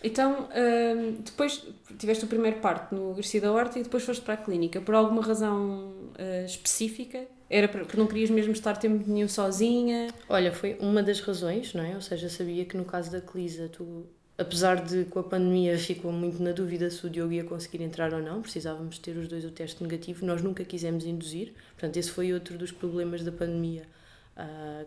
então uh, depois tiveste o primeiro parto no Garcia da Horta e depois foste para a clínica por alguma razão uh, específica Era porque não querias mesmo estar tempo nenhum sozinha? Olha, foi uma das razões, não é? Ou seja, sabia que no caso da Clisa, tu, apesar de com a pandemia ficou muito na dúvida se o Diogo ia conseguir entrar ou não, precisávamos ter os dois o teste negativo, nós nunca quisemos induzir, portanto, esse foi outro dos problemas da pandemia uh,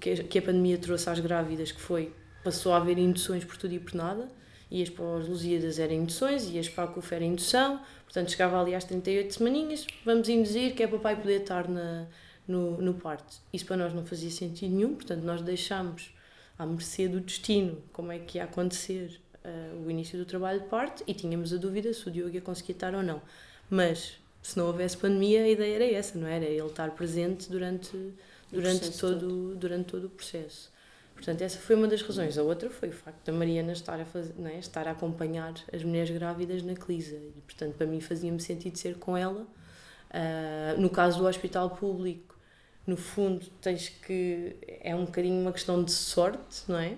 que, que a pandemia trouxe às grávidas, que foi, passou a haver induções por tudo e por nada, ias para os Lusíadas era induções, ias para a CUF era indução, portanto chegava ali às 38 semaninhas, vamos induzir que é para o pai poder estar na, no, no parto. Isso para nós não fazia sentido nenhum, portanto nós deixámos à mercê do destino como é que ia acontecer uh, o início do trabalho de parto e tínhamos a dúvida se o Diogo ia conseguir estar ou não. Mas se não houvesse pandemia, a ideia era essa, não era? Ele estar presente durante, durante, todo, todo, durante todo o processo. Portanto, essa foi uma das razões. A outra foi o facto da Mariana estar a, fazer, não é? estar a acompanhar as mulheres grávidas na Clisa. E, portanto, para mim fazia-me sentido ser com ela. Uh, no caso do hospital público, no fundo, tens que. É um bocadinho uma questão de sorte, não é?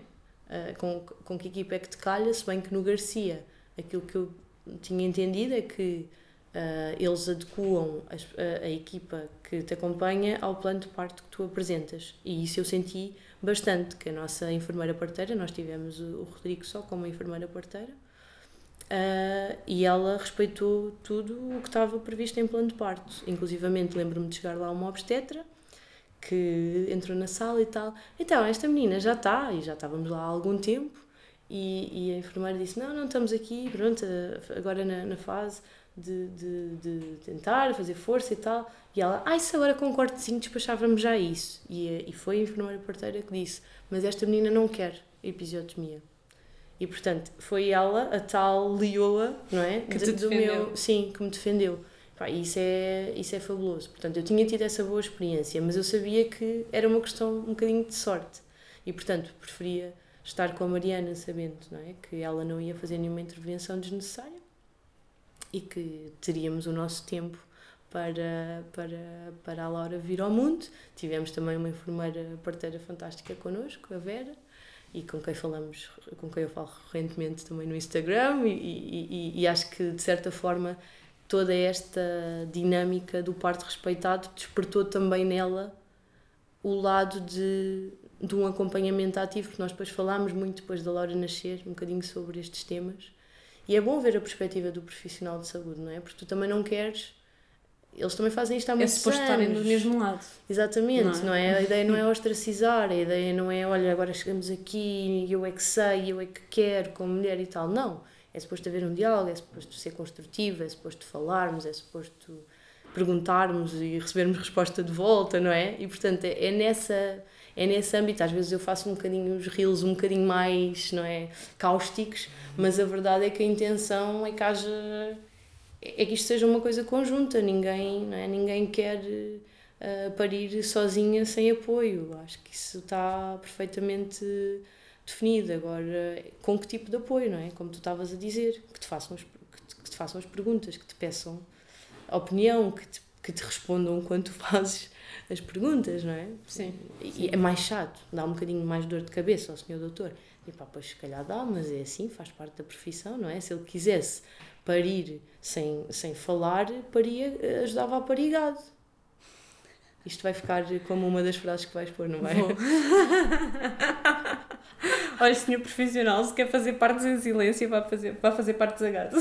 Uh, com, com que equipa é que te calha, se bem que no Garcia, aquilo que eu tinha entendido é que Uh, eles adequam a, a, equipa que te acompanha ao plano de parto que tu apresentas. E isso eu senti bastante, que a nossa enfermeira parteira, nós tivemos o, Rodrigo só como enfermeira parteira, uh, e ela respeitou tudo o que estava previsto em plano de parto. Inclusivamente lembro-me de chegar lá uma obstetra, que entrou na sala e tal. Então, esta menina já está, e já estávamos lá há algum tempo, e, e a enfermeira disse, não, não estamos aqui, pronto, agora na, na fase de, de, de, tentar fazer força e tal. E ela, ah, isso agora com um cortezinho despachávamos já isso. E, e foi a enfermeira parteira que disse: Mas esta menina não quer episiotomia. E portanto, foi ela, a tal leoa, não é? Que te do defendeu. meu Sim, que me defendeu. Pá, isso, é, isso é fabuloso. Portanto, eu tinha tido essa boa experiência, mas eu sabia que era uma questão um bocadinho de sorte. E portanto, preferia estar com a Mariana sabendo não é? que ela não ia fazer nenhuma intervenção desnecessária e que teríamos o nosso tempo para, para, para a Laura vir ao mundo. Tivemos também uma enfermeira parteira fantástica connosco, a Vera, e com quem falamos, com quem eu falo recorrentemente também no Instagram, e, e, e, acho que de certa forma toda esta dinâmica do parto respeitado despertou também nela o lado de, de um acompanhamento ativo, que nós depois falámos muito depois da Laura nascer, um bocadinho sobre estes temas e é bom ver a perspectiva do profissional de saúde, não é? Porque tu também não queres. Eles também fazem isto há muitos é suposto estarem do mesmo lado. Exatamente, não é? não é? A ideia não é ostracizar, a ideia não é, olha, agora chegamos aqui, eu é que sei, eu é que quero, como mulher e tal. Não. É suposto haver um diálogo, é suposto ser construtivo, é suposto falarmos, é suposto perguntarmos e recebermos resposta de volta, não é? E portanto é, é nessa é nesse âmbito. Às vezes eu faço um bocadinho os reels um bocadinho mais, não é, cáusticos, mas a verdade é que a intenção é que haja é que isto seja uma coisa conjunta, ninguém, não é? ninguém quer uh, parir sozinha sem apoio. Acho que isso está perfeitamente definido. Agora, com que tipo de apoio, não é? Como tu estavas a dizer, que te façam as, que te, que te façam as perguntas, que te peçam opinião, que te, que te respondam quando tu fazes as perguntas, não é? Sim. E sim. é mais chato, dá um bocadinho mais dor de cabeça ao senhor doutor. E pá, pois se calhar dá, mas é assim, faz parte da profissão, não é? Se ele quisesse parir sem, sem falar, paria, ajudava a parir gado. Isto vai ficar como uma das frases que vais pôr, não vai? Olha, senhor profissional, se quer fazer partes em silêncio, vai fazer, vai fazer partes a gato.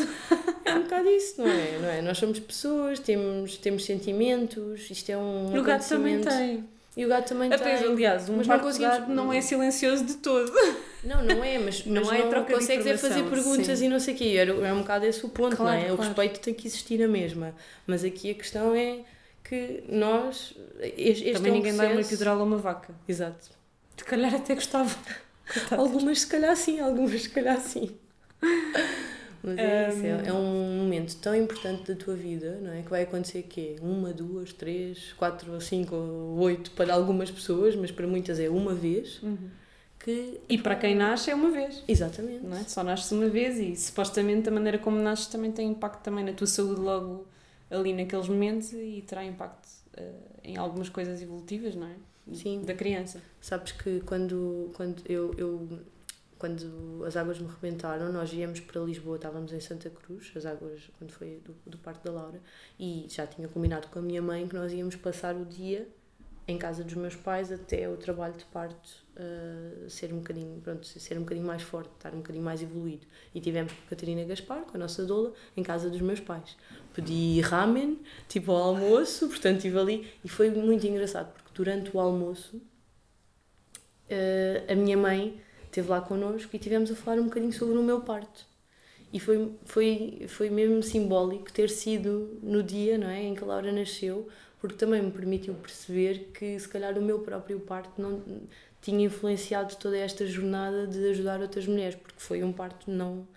É um bocado isso, não é? não é? Nós somos pessoas, temos, temos sentimentos, isto é um. E o gato também tem. E o gato também tem. Aliás, um mas não, conseguimos... não é silencioso de todo. Não, não é, mas não, mas é não troca consegues é fazer perguntas sim. e não sei o quê. É um bocado esse o ponto, claro, não é? Claro. O respeito tem que existir na mesma. Mas aqui a questão é que nós. Este Também é um ninguém processo... dá uma epidural a uma vaca. Exato. Se calhar até gostava. Algumas se calhar sim, algumas se calhar sim. Mas é um... isso, é, é, um momento tão importante da tua vida, não é? Que vai acontecer quê? Uma, duas, três, quatro, cinco, ou oito para algumas pessoas, mas para muitas é uma vez. Uhum. Que... E para quem nasce é uma vez. Exatamente. Não é? Só nasces uma vez e supostamente a maneira como nasces também tem impacto também na tua saúde logo ali naqueles momentos e terá impacto uh, em algumas coisas evolutivas, não é? Sim. Da criança. Sabes que quando, quando eu, eu quando as águas me rebentaram, nós viemos para Lisboa, estávamos em Santa Cruz, as águas, quando foi do, do Parque da Laura, e já tinha combinado com a minha mãe que nós íamos passar o dia em casa dos meus pais até o trabalho de parto uh, ser um bocadinho, pronto, ser um bocadinho mais forte, estar um bocadinho mais evoluído. E tivemos com a Catarina Gaspar, com a nossa doula, em casa dos meus pais. Pedi ramen, tipo ao almoço, portanto estive ali, e foi muito engraçado, porque durante o almoço uh, a minha mãe esteve lá connosco e tivemos a falar um bocadinho sobre o meu parto. E foi, foi, foi mesmo simbólico ter sido no dia não é, em que a Laura nasceu, porque também me permitiu perceber que se calhar o meu próprio parto não tinha influenciado toda esta jornada de ajudar outras mulheres, porque foi um parto não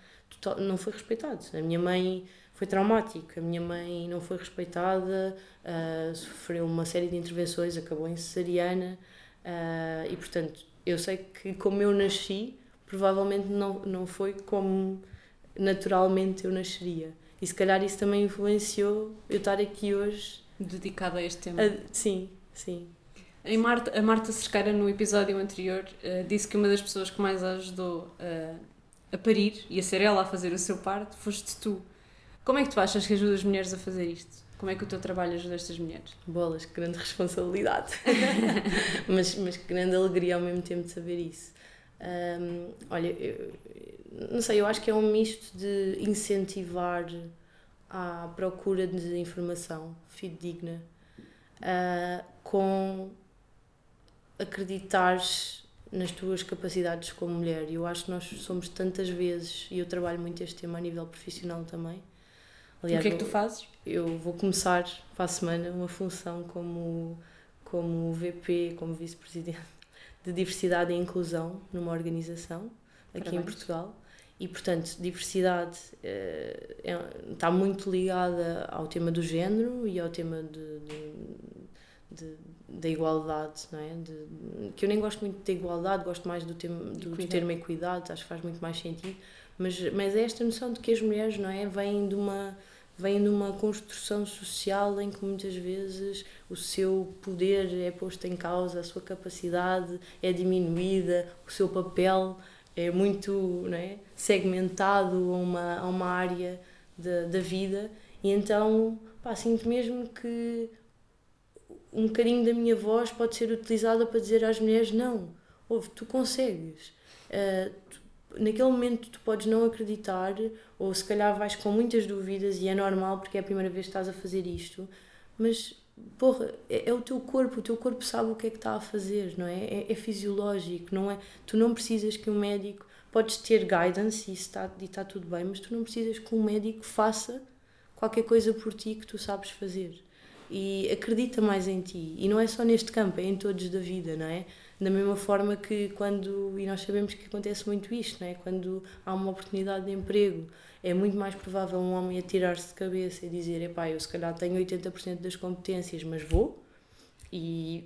não foi respeitado. A minha mãe foi traumático, a minha mãe não foi respeitada, uh, sofreu uma série de intervenções, acabou em cesariana uh, e portanto eu sei que como eu nasci, provavelmente não, não foi como naturalmente eu nasceria. E se calhar isso também influenciou eu estar aqui hoje dedicada a este tema. sim, sim. Em Marta, a Marta Cerqueira, no episódio anterior, uh, disse que uma das pessoas que mais a ajudou a parir e a ser ela a fazer o seu parto foste tu. Como é que tu achas que ajuda as mulheres a fazer isto? Como é que o teu trabalho ajuda estas mulheres? Bolas, que grande responsabilidade. mas, mas que grande alegria ao mesmo tempo de saber isso. Um, olha, eu, não sei, eu acho que é um misto de incentivar à procura de informação fidedigna uh, com acreditares nas tuas capacidades como mulher. Eu acho que nós somos tantas vezes, e eu trabalho muito este tema a nível profissional também. Aliás, o que é que tu fazes? Eu vou começar para a semana uma função como, como VP, como vice-presidente de diversidade e inclusão numa organização aqui Parabéns. em Portugal. E, portanto, diversidade eh, é, está muito ligada ao tema do género e ao tema de, de, de da igualdade, não é? De, que eu nem gosto muito da igualdade, gosto mais do, tema, do, do termo equidade, acho que faz muito mais sentido. Mas, mas é esta noção de que as mulheres, não é? Vêm de uma vêm de uma construção social em que muitas vezes o seu poder é posto em causa, a sua capacidade é diminuída, o seu papel é muito não é, segmentado a uma, a uma área da, da vida. E então pá, sinto mesmo que um bocadinho da minha voz pode ser utilizada para dizer às mulheres não, ouve, tu consegues. Uh, naquele momento tu podes não acreditar ou se calhar vais com muitas dúvidas e é normal porque é a primeira vez que estás a fazer isto mas porra, é, é, o teu corpo, o teu corpo sabe o que é que está a fazer, não é? é? É, fisiológico, não é? Tu não precisas que um médico, podes ter guidance e está, e está tudo bem, mas tu não precisas que um médico faça qualquer coisa por ti que tu sabes fazer. E acredita mais em ti. E não é só neste campo, é em todos da vida, não é? Da mesma forma que quando, e nós sabemos que acontece muito isto, não é? Quando há uma oportunidade de emprego, é muito mais provável um homem atirar-se de cabeça e dizer: epá, eu se calhar tenho 80% das competências, mas vou, e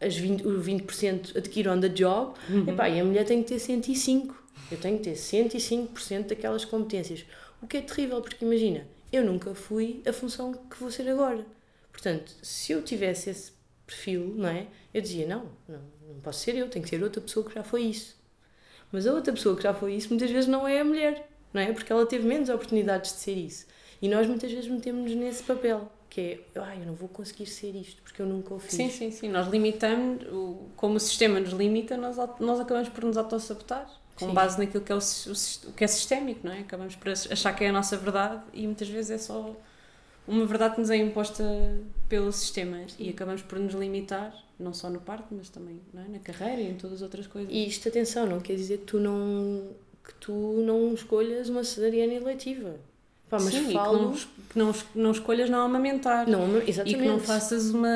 as 20, os 20% adquiro on the job, uhum. epá, e a mulher tem que ter 105%. Eu tenho que ter 105% daquelas competências. O que é terrível, porque imagina, eu nunca fui a função que vou ser agora. Portanto, se eu tivesse esse perfil, não é? Eu dizia: não, não, não posso ser eu, tem que ser outra pessoa que já foi isso. Mas a outra pessoa que já foi isso muitas vezes não é a mulher não é? Porque ela teve menos oportunidades de ser isso. E nós muitas vezes metemos-nos nesse papel, que é, ah, eu não vou conseguir ser isto porque eu nunca o fiz. Sim, sim, sim. Nós limitamos, como o sistema nos limita, nós, nós acabamos por nos autossabotar. Com sim. base naquilo que é, o, o, que é sistémico, não é? Acabamos por achar que é a nossa verdade e muitas vezes é só uma verdade que nos é imposta pelo sistema e acabamos por nos limitar, não só no parto, mas também é? na carreira e em todas as outras coisas. E isto, atenção, não quer dizer que tu não que tu não escolhas uma cesariana eletiva. Pá, mas Sim, falo... que, não, que não, não escolhas não amamentar. Não, exatamente. E que não faças uma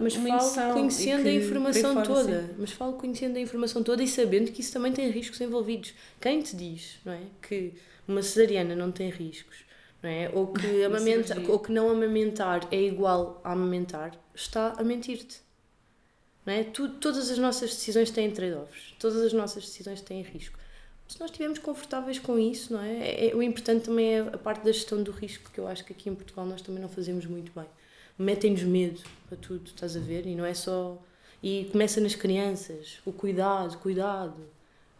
Mas uma falo conhecendo a informação toda. Assim. Mas falo conhecendo a informação toda e sabendo que isso também tem riscos envolvidos. Quem te diz não é, que uma cesariana não tem riscos, é? ou, que amamenta, ou que não amamentar é igual a amamentar, está a mentir-te. É? Tu, todas as nossas decisões têm trade-offs. Todas as nossas decisões têm risco se nós estivermos confortáveis com isso, não é? é? é? O importante também é a parte da gestão do risco, que eu acho que aqui em Portugal nós também não fazemos muito bem. Metem-nos medo para tudo, estás a ver? E não é só. E começa nas crianças, o cuidado, cuidado.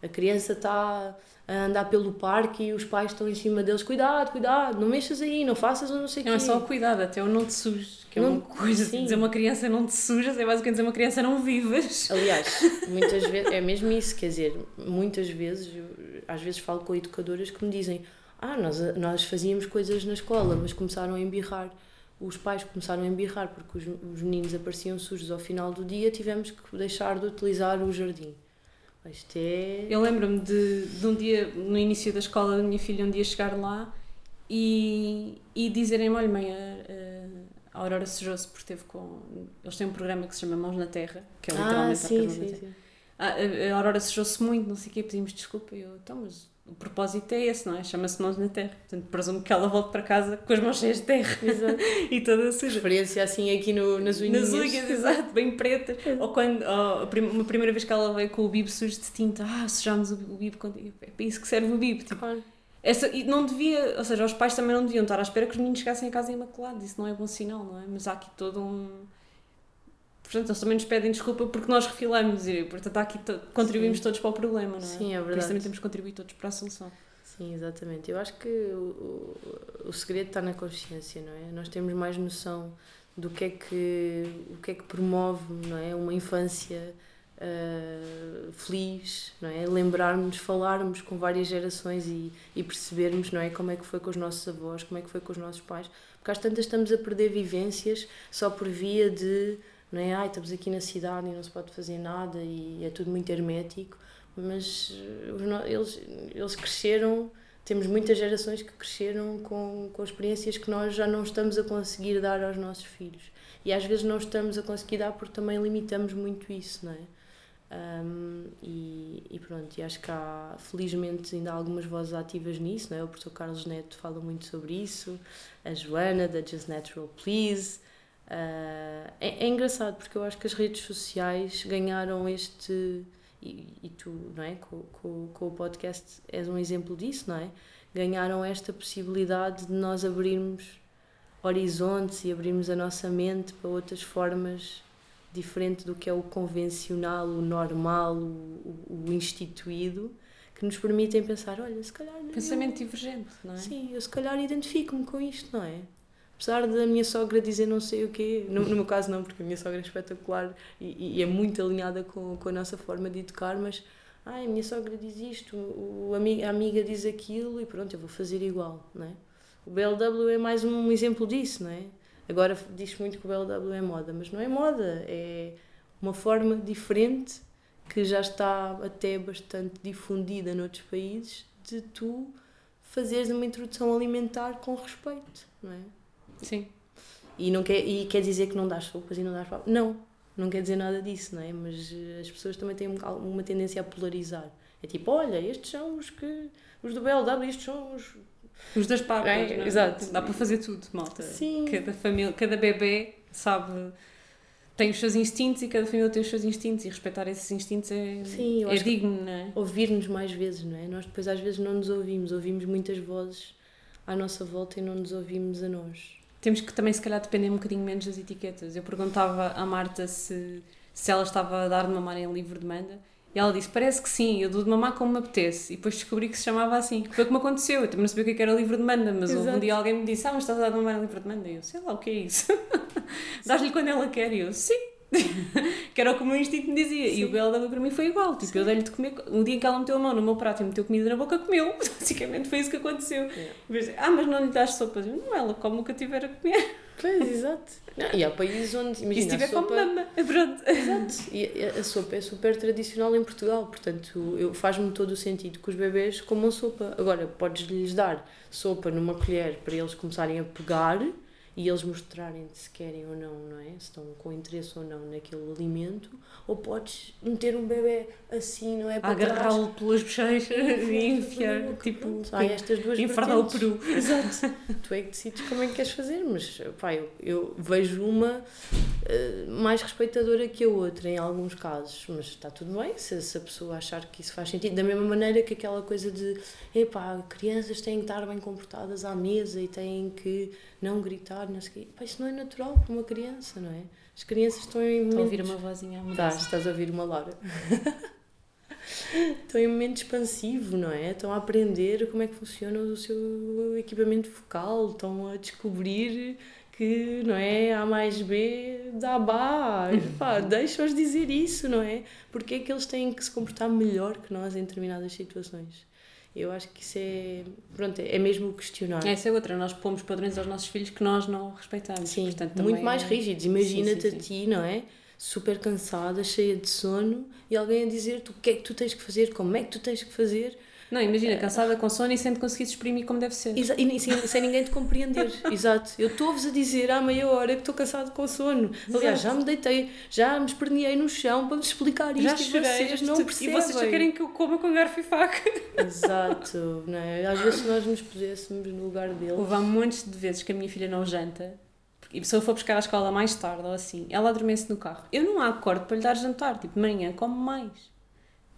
A criança está a andar pelo parque e os pais estão em cima deles, cuidado, cuidado, não mexas aí, não faças ou não sei o quê. Não é só o cuidado, até o não te sujes, que é Não- uma coisa, sim. dizer uma criança não te sujas é basicamente dizer uma criança não vivas. Aliás, muitas vezes, é mesmo isso, quer dizer, muitas vezes, eu, às vezes falo com educadoras que me dizem ah, nós, nós fazíamos coisas na escola, mas começaram a embirrar, os pais começaram a embirrar porque os, os meninos apareciam sujos ao final do dia, tivemos que deixar de utilizar o jardim. Isto é... Eu lembro-me de, de um dia, no início da escola da minha filha, um dia chegar lá e, e dizerem-me: olha, mãe, a, a Aurora sujou-se porque teve com. Eles têm um programa que se chama Mãos na Terra, que é ah, literalmente sim, a sim, sim. Ah, a, a Aurora sujou-se muito, não sei o quê, pedimos desculpa. E eu, então, mas o propósito é esse, não é? Chama-se Mãos na Terra. Portanto, presumo que ela volte para casa com as mãos cheias de terra Exato. e toda suja. Referência assim aqui no, nas unhas. Nas unhas, exato, bem pretas. Ou quando, ou a prim- uma primeira vez que ela veio com o bibo sujo de tinta, ah, sujámos o, o bibo contigo. É para isso que serve o bibo. Tipo, Claro. essa, e não devia, ou seja, os pais também não deviam estar à espera que os meninos chegassem a casa imaculados. Isso não é bom sinal, não é? Mas há aqui todo um. Portanto, eles também nos pedem desculpa porque nós refilamos e, portanto, aqui to- contribuímos Sim. todos para o problema, não é? Sim, é Por isso verdade. também temos que contribuir todos para a solução. Sim, exatamente. Eu acho que o, o, o segredo está na consciência, não é? Nós temos mais noção do que é que, o que, é que promove não é? uma infância ah, feliz, não é? Lembrarmos, falarmos com várias gerações e, e percebermos não é? como é que foi com os nossos avós, como é que foi com os nossos pais, porque às tantas estamos a perder vivências só por via de, não é? Ai, estamos aqui na cidade e não se pode fazer nada e é tudo muito hermético mas eh, eles, eles cresceram, temos muitas gerações que cresceram com, com experiências que nós já não estamos a conseguir dar aos nossos filhos. E às vezes não estamos a conseguir dar porque também limitamos muito isso, não é? Ahm, e, e pronto, e acho que há, felizmente, ainda há algumas vozes ativas nisso, não é? O professor Carlos Neto fala muito sobre isso, a Joana, da Just Natural Please. Ah, é, é engraçado porque eu acho que as redes sociais ganharam este e, e tu, não é? Com, com, com o podcast és um exemplo disso, não é? Ganharam esta possibilidade de nós abrirmos horizontes e abrirmos a nossa mente para outras formas diferente do que é o convencional, o normal, o, o, o instituído, que nos permitem pensar, olha, se calhar... eu- Pensamento divergente, não é? Sim, eu se calhar identifico-me com isto, não é? Apesar da minha sogra dizer não sei o quê, no, no meu caso não, porque a minha sogra é espetacular e, e é muito alinhada com, com a nossa forma de educar, mas ai, a minha sogra diz isto, o, a amiga diz aquilo e pronto, eu vou fazer igual, não é? O BLW é mais um exemplo disso, não é? Agora diz muito que o BLW é moda, mas não é moda, é uma forma diferente que já está até bastante difundida noutros países de tu fazeres uma introdução alimentar com respeito, não é? Sim. E, não quer, e quer dizer que não dás sopas e não dás papas. Não, não quer dizer nada disso, não é? Mas eh, as pessoas também têm um- uma tendência a polarizar. É tipo, olha, estes são os que. Os do BLW, estes são os. Os das papas, É, não é? exato. Dá para fazer tudo, malta. Sim. Cada família, cada bebê sabe, tem os seus instintos e cada família tem os seus instintos e respeitar esses instintos é, Sim, é digno, não é? Ouvir-nos mais vezes, não é? Nós depois às vezes não nos ouvimos. Ouvimos muitas vozes à nossa volta e não nos ouvimos a nós. Temos que também, se calhar, depender um bocadinho menos das etiquetas. Eu perguntava à Marta se, se ela estava a dar de mamar em livre demanda e ela disse: Parece que sim, eu dou de mamar como me apetece. E depois descobri que se chamava assim. Foi como aconteceu. Eu também não sabia o que é era livre demanda, mas houve um Exato. dia alguém me disse: Ah, mas estás a dar de mamar em livre demanda? E eu, sei lá, o que é isso? Dás-lhe quando ela quer? E eu, sim. que era o que o meu instinto me dizia. E o Sim. BLW para mim foi igual. Tipo, eu dei-lhe de comer. Um dia em que ela meteu a mão no meu prato e meteu comida na boca, comeu. Basicamente foi isso que aconteceu. Yeah. Ah, mas não lhe das sopas. Eu, não, ela come o que eu tiver a comer. Pois, exato. Não, e há países onde, E se imagina, tiver sopa... como mama. Pronto. Exato. E a- a sopa é super tradicional em Portugal, portanto, faz-me todo o sentido que os bebês comam sopa. Agora, podes-lhes dar sopa numa colher para eles começarem a pegar e eles mostrarem se querem ou não, não é? Se estão com interesse ou não naquele alimento, ou podes meter um bebê assim, não é? Agarrá-lo pelas bochechas e enfiar, tipo, Há estas duas enfardar o peru. Exato. tu é que decides como é que queres fazer, mas pá, eu, eu vejo uma mais respeitadora que a outra em alguns casos, mas está tudo bem se, se a pessoa achar que isso faz sentido. Da mesma maneira que aquela coisa de epá, crianças têm que estar bem comportadas à mesa e têm que não gritar, não sei. Pá, isso não é natural para uma criança, não é? As crianças estão em Estou a momentos... ouvir uma vozinha à mudança. Estás, estás a ouvir uma Laura. estão em momento expansivo, não é? Estão a aprender como é que funciona o seu equipamento focal, estão a descobrir que, não é, A mais B dá bar, pá, deixa-os dizer isso, não é? Porque é que eles têm que se comportar melhor que nós em determinadas situações? Eu acho que isso é, pronto, é mesmo questionar. Essa é outra, nós pomos padrões aos nossos filhos que nós não respeitamos. Sim, Portanto, muito mais é- rígidos. Imagina-te a ti, não é? Super cansada, cheia de sono e alguém a dizer-te o que é que tu tens que fazer, como é que tu tens que fazer. Não, imagina, cansada com sono e sem te conseguir exprimir como deve ser. Exa- e sem, sem ninguém te compreender. Exato. Eu estou-vos a dizer há meia hora que estou cansado com sono. Aliás, já me deitei, já me esperneei no chão para vos explicar isto Já e chorei, vocês não percebem. e vocês só querem que eu coma com garfo e faca. Exato. Não é? Às vezes se nós nos puséssemos no lugar deles... Houve há montes de vezes que a minha filha não janta. Porque se eu for buscar à escola mais tarde ou assim, ela adormece no carro. Eu não acordo para lhe dar jantar. Tipo, manhã come mais.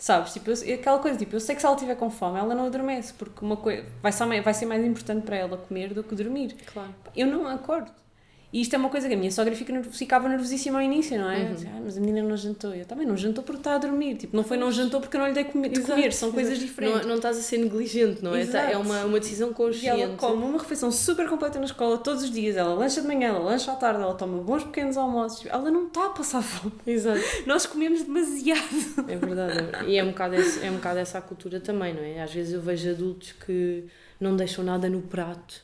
Sabes? Tipo, eu- aquela coisa, tipo, eu sei que se ela estiver com fome, ela não adormece. Porque uma coisa vai ser, mais- vai ser mais importante para ela comer do que dormir. Claro. Eu não acordo. E isto é uma coisa que a minha sogra fica, ficava nervosíssima ao início, não é? Uhum. "Ah, mas a menina não jantou. Eu também não jantou porque está a dormir. Tipo, não foi não jantou porque eu não lhe dei comer, de Exato, comer. São coisas exato. diferentes. Não, não estás a ser negligente, não é? Tá- É Exato. uma, uma decisão E consciente. ela come uma refeição super completa na escola todos os dias. Ela lancha de manhã, ela lancha à tarde, ela toma bons pequenos almoços. Ela não está a passar fome. Exato. Nós comemos demasiado. É verdade. E é um, bocado esse, é um bocado essa a cultura também, não é? Às vezes eu vejo adultos que não deixam nada no prato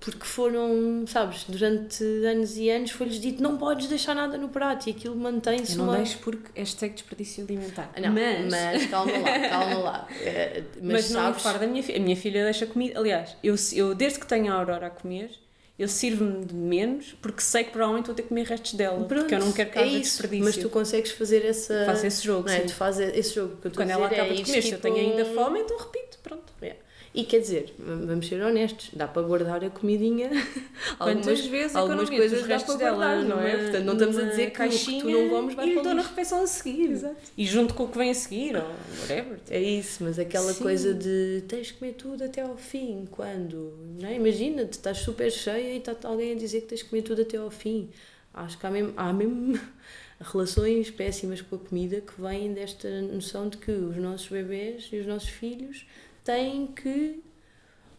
porque foram, sabes, durante anos e anos foi-lhes dito não podes deixar nada no prato e aquilo mantém-se não uma... deixo porque hashtag desperdício alimentar. Não, mas, mas, calma lá, calma lá. É, Mas, mas não sabes, fora da minha filha. A minha filha deixa comida. Aliás, eu, eu desde que tenho a Aurora a comer, eu sirvo-me de menos porque sei que provavelmente vou ter que comer restos dela. porque eu não quero que é haja isso, desperdício. Mas tu consegues fazer essa... Faço esse jogo, não é? Tu fazes esse jogo que eu Quando ela acaba é de comer, se eu tipo, tenho ainda um- fome, então repito, pronto. É. E quer dizer, vamos ser honestos, dá para guardar a comidinha. Quantas vezes é algumas não meto coisas dá para guardar, dela não é? numa- Portanto, não estamos a dizer que o que tu não comes vai e para dou na refeição a seguir. Exato. E junto com o que vem a seguir, ou whatever. É isso, mas aquela Sim. coisa de tens que comer tudo até ao fim, quando? Não é? Imagina-te, estás super cheia e está alguém a dizer que tens que comer tudo até ao fim. Acho que há mesmo, há mesmo relações péssimas com a comida que vêm desta noção de que os nossos bebês e os nossos filhos têm que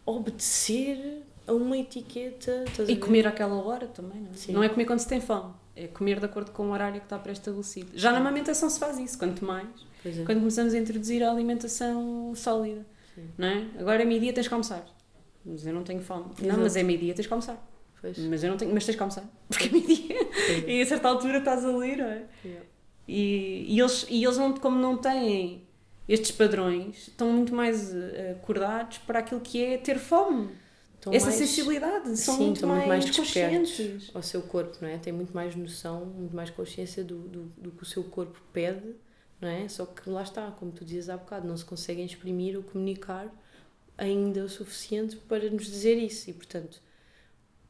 obedecer a uma etiqueta. a E comer àquela hora também, não é? Sim. Não é comer quando se tem fome. É comer de acordo com o horário que está pré-estabelecido. Já na amamentação se faz isso, quanto mais. É. Quando começamos a introduzir a alimentação sólida. Sim. Não é? Agora é meio-dia, tens que almoçar. Mas eu não tenho fome. Não, Exato. mas é meio-dia, tens que almoçar. Pois. Mas eu não tenho, mas tens que almoçar. Porque é meio-dia. E a certa altura estás ali, não é? Yeah. E, e eles, e eles não, como não têm estes padrões, estão muito mais eh, acordados para aquilo que é ter fome. Estão Essa mais- sensibilidade. São Sim, muito estão mais, muito mais conscientes. ao seu corpo, não é? Tem muito mais noção, muito mais consciência do, do, do que o seu corpo pede, não é? Só que lá está, como tu dizias há bocado, não se conseguem exprimir ou comunicar ainda o suficiente para nos dizer isso e, portanto,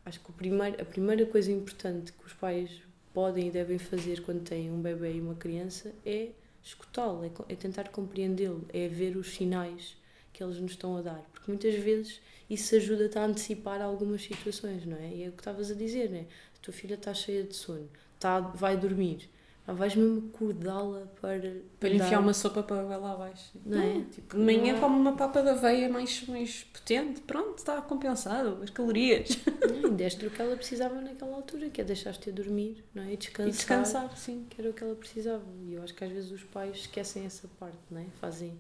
acho que o primeiro, a primeira coisa importante que os pais podem e devem fazer quando têm um bebê e uma criança é escutá-lo, é, é tentar compreendê-lo, é ver os sinais que eles nos estão a dar, porque muitas vezes isso ajuda-te a antecipar algumas situações, não é? E é o que estavas a dizer, não é? A tua filha está cheia de sono, está, vai dormir, ah, vais mesmo acordá-la para, Para lhe enfiar uma sopa para lá abaixo. Não é? Tipo, de manhã Não é? come uma papa da aveia mais, mais potente. Pronto, está compensado. As calorias. Não, e deste o que ela precisava naquela altura, que é deixar-te a dormir, não é? E descansar. E descansar, sim. que era o que ela precisava. E eu acho que às vezes os pais esquecem essa parte, não é? Fazem.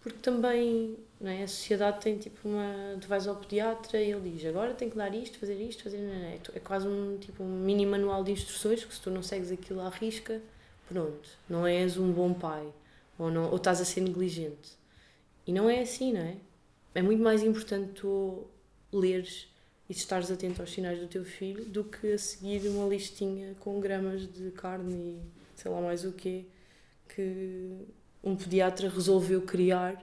Porque também, não é? A sociedade tem tipo uma. Tu vais ao pediatra e ele diz agora tem que dar isto, fazer isto, fazer. Não, é? É quase um, tipo, um mini manual de instruções que se tu não segues aquilo à risca, pronto, não és um bom pai. Ou, não, ou estás a ser negligente. E não é assim, não é? É muito mais importante tu leres e estares atento aos sinais do teu filho do que a seguir uma listinha com gramas de carne e sei lá mais o quê que um pediatra resolveu criar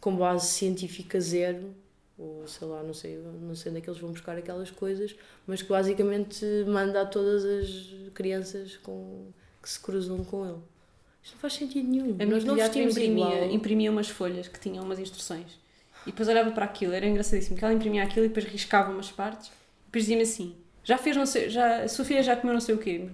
com base científica zero ou sei lá, não sei, não sei onde é que eles vão buscar aquelas coisas, mas que basicamente manda a todas as crianças com, que se cruzam com ele. Isto não faz sentido nenhum. A Nós não vestimos imprimia, igual. imprimia umas folhas que tinham umas instruções. E depois olhava para aquilo, era engraçadíssimo, que ela imprimia aquilo e depois riscava umas partes. E depois dizia-me assim: já fez não sei, já, a sua filha já comeu não sei o quê?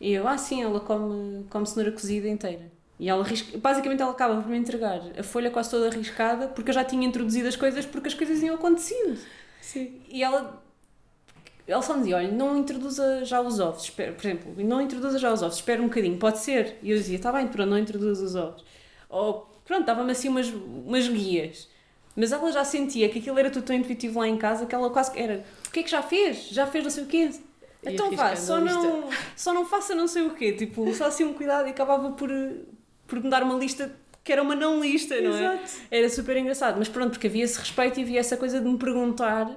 E eu, ah, sim, ela come, come cenoura cozida inteira. E ela risca, basicamente ela acaba por me entregar a folha quase toda arriscada porque eu já tinha introduzido as coisas porque as coisas iam acontecido. Sim. E ela, ela só me dizia: olha, não introduza já os ovos, espera, por exemplo, não introduza já os ovos, espera um bocadinho, pode ser. E eu dizia: está bem, pronto, não introduza os ovos. Ou pronto, dava-me assim umas, umas guias. Mas ela já sentia que aquilo era tudo tão intuitivo lá em casa que ela quase era: o que é que já fez? Já fez não sei o quê? E Então vá, só não, só não faça não sei o quê. Tipo, só assim um cuidado e acabava por, por me dar uma lista que era uma não lista, não é? Exato. Era super engraçado. Mas pronto, porque havia esse respeito e havia essa coisa de me perguntar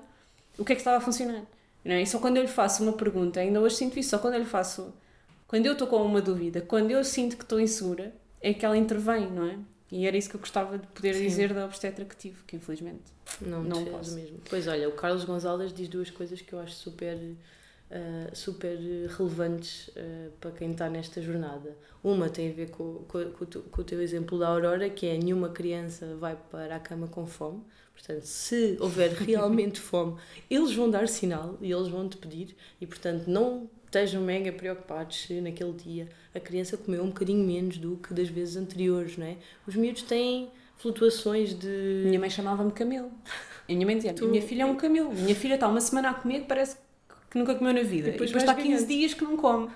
o que é que estava a funcionar. Não é? E só quando eu lhe faço uma pergunta, ainda hoje sinto isso, só quando eu lhe faço, quando eu estou com uma dúvida, quando eu sinto que estou insegura, é que ela intervém, não é? E era isso que eu gostava de poder Sim. dizer da obstetra que tive, que infelizmente. Não, Não posso. mesmo. Pois olha, o Carlos Gonzalez diz duas coisas que eu acho super, ah, super relevantes ah, para quem está nesta jornada. Uma tem a ver com, com, com o teu- com o teu exemplo da Aurora, que é nenhuma criança vai para a cama com fome. Portanto, se houver realmente fome, eles vão dar sinal e eles vão te pedir. E portanto, não estejam mega preocupados se naquele dia a criança comeu um bocadinho menos do que das vezes anteriores, não é? Os miúdos têm flutuações de Minha mãe chamava-me Camelo. A minha mãe dizia: Tu- Minha filha é um camelo. Minha filha está uma semana a comer, parece que nunca comeu na vida. E depois e depois está 15 ganhando. dias que não come.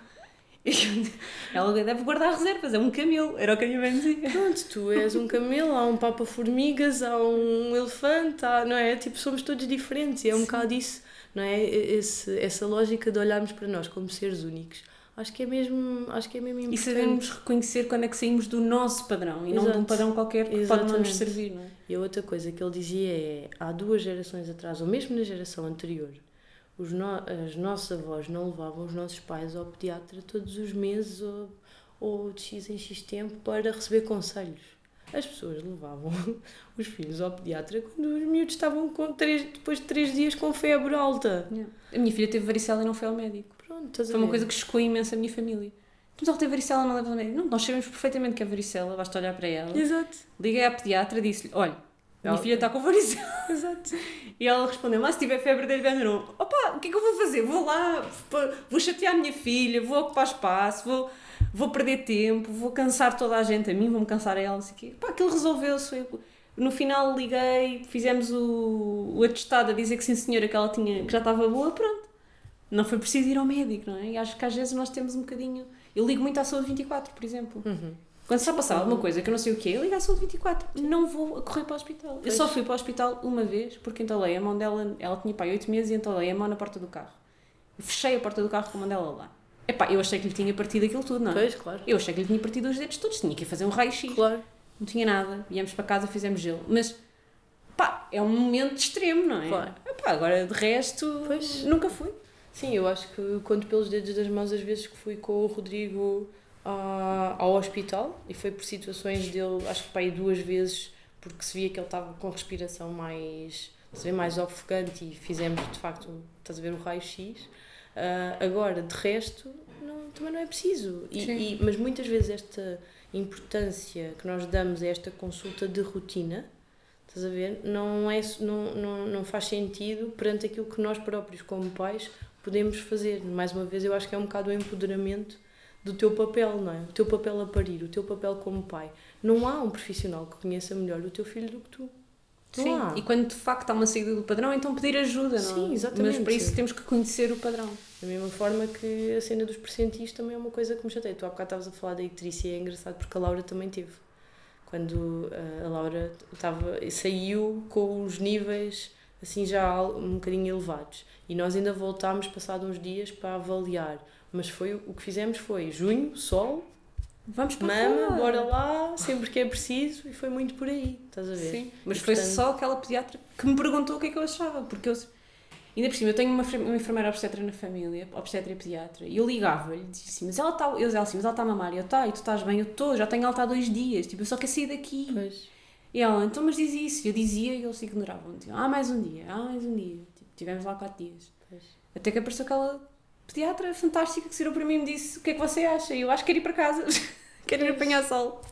Ela deve guardar reservas, é um camelo. Era o que a minha mãe dizia. Pronto, tu és um camelo, há um papa-formigas, há um elefante, há, não é? Tipo, somos todos diferentes e é um bocado isso, não é? Esse, essa lógica de olharmos para nós como seres únicos. Acho que é mesmo, acho que é mesmo E importante. sabemos reconhecer quando é que saímos do nosso padrão e não de um Exato. padrão qualquer que pode não nos Exatamente. servir, não é? E a outra coisa que ele dizia é, há duas gerações atrás, ou mesmo na geração anterior, os no, as nossos avós não levavam os nossos pais ao pediatra todos os meses ou, ou de X em X tempo para receber conselhos. As pessoas levavam os filhos ao pediatra quando os miúdos estavam com três, depois de três dias com febre alta. A minha filha teve varicela e não foi ao médico. Pronto, Foi uma coisa que chocou imenso a minha família. Mas ela tem varicela, não leva ao médico. Não, nós sabemos perfeitamente que é varicela, basta olhar para ela. Exato, Liguei à pediatra e disse-lhe: Olha, minha Ela- filha está com varicela. exato. E ela respondeu: Mas se tiver febre dele, não. Opa, o que é que eu vou fazer? Vou lá, vou chatear a minha filha, vou ocupar espaço, vou, vou perder tempo, vou cansar toda a gente a mim, vou-me cansar a ela, não sei o quê. Pá, aquilo resolveu-se. No final liguei, fizemos o, o atestado a dizer que sim senhora, que ela tinha, que já estava boa, pronto. Não foi preciso ir ao médico, não é? E acho que às vezes nós temos um bocadinho. Eu ligo muito à saúde 24, por exemplo. Uhum. Quando a passar alguma coisa que eu não sei o que é, à saúde 24. Não vou correr para o hospital. Eu Pois. só fui para o hospital uma vez porque entalei a mão dela, ela tinha pai 8 meses e entalei a mão na porta do carro. Fechei a porta do carro com a mão dela lá. Epá, eu achei que lhe tinha partido aquilo tudo, não é? Pois, claro. Eu achei que lhe tinha partido os dedos todos, tinha que ir fazer um raio-x. Claro. Não tinha nada. Viemos para casa, fizemos gelo. Mas, pá, é um momento extremo, não é? Claro. Epá, agora de resto, Pois. nunca fui. Sim, eu acho que conto pelos dedos das mãos as vezes que fui com o Rodrigo à- ao hospital e foi por situações dele, acho que aí duas vezes, porque se via que ele estava com respiração mais, ver, mais ofegante e fizemos de facto, estás a ver, o raio-x. Ah, agora, de resto, não, também não é preciso. E, e- mas muitas vezes esta importância que nós damos a esta consulta de rotina, estás a ver, não, é, não, não, não faz sentido perante aquilo que nós próprios, como pais, podemos fazer. Mais uma vez, eu acho que é um bocado o empoderamento do teu papel, não é? O teu papel a parir, o teu papel como pai. Não há um profissional que conheça melhor o teu filho do que tu. Não Sim, há. e quando de facto há uma saída do padrão, então pedir ajuda, não é? Sim, exatamente. Mas para isso temos que conhecer o padrão. Da mesma forma que a cena dos percentis também é uma coisa que me chateia. Tu há bocado estavas a falar da icterícia e é engraçado porque a Laura também teve. Quando ah, a Laura estava, saiu com os níveis assim já um bocadinho elevados. E nós ainda voltámos passado uns dias para avaliar. Mas foi o que fizemos foi junho, sol, Vamos para mama, fora. bora lá, sempre que é preciso, e foi muito por aí, estás a ver? Sim, mas E, foi portanto- só aquela pediatra que me perguntou o que é que eu achava, porque eu, ainda por cima, eu tenho uma, uma enfermeira obstetra na família, obstetra e pediatra, e eu ligava-lhe e dizia assim, mas ela está, eu dizia assim, mas ela está a mamar, e eu, tá, e tu estás bem, eu estou, já tenho alta há dois dias, tipo, eu só quero sair daqui. Pois. E ela, então, mas diz isso, eu dizia e eles ignoravam, diziam, ah, mais um dia, ah, mais um dia, tipo, tivemos lá quatro dias. Pois. Até que apareceu aquela pediatra fantástica que se virou para mim e me disse, o que é que você acha? E eu acho que quero ir para casa, quero ir apanhar sol.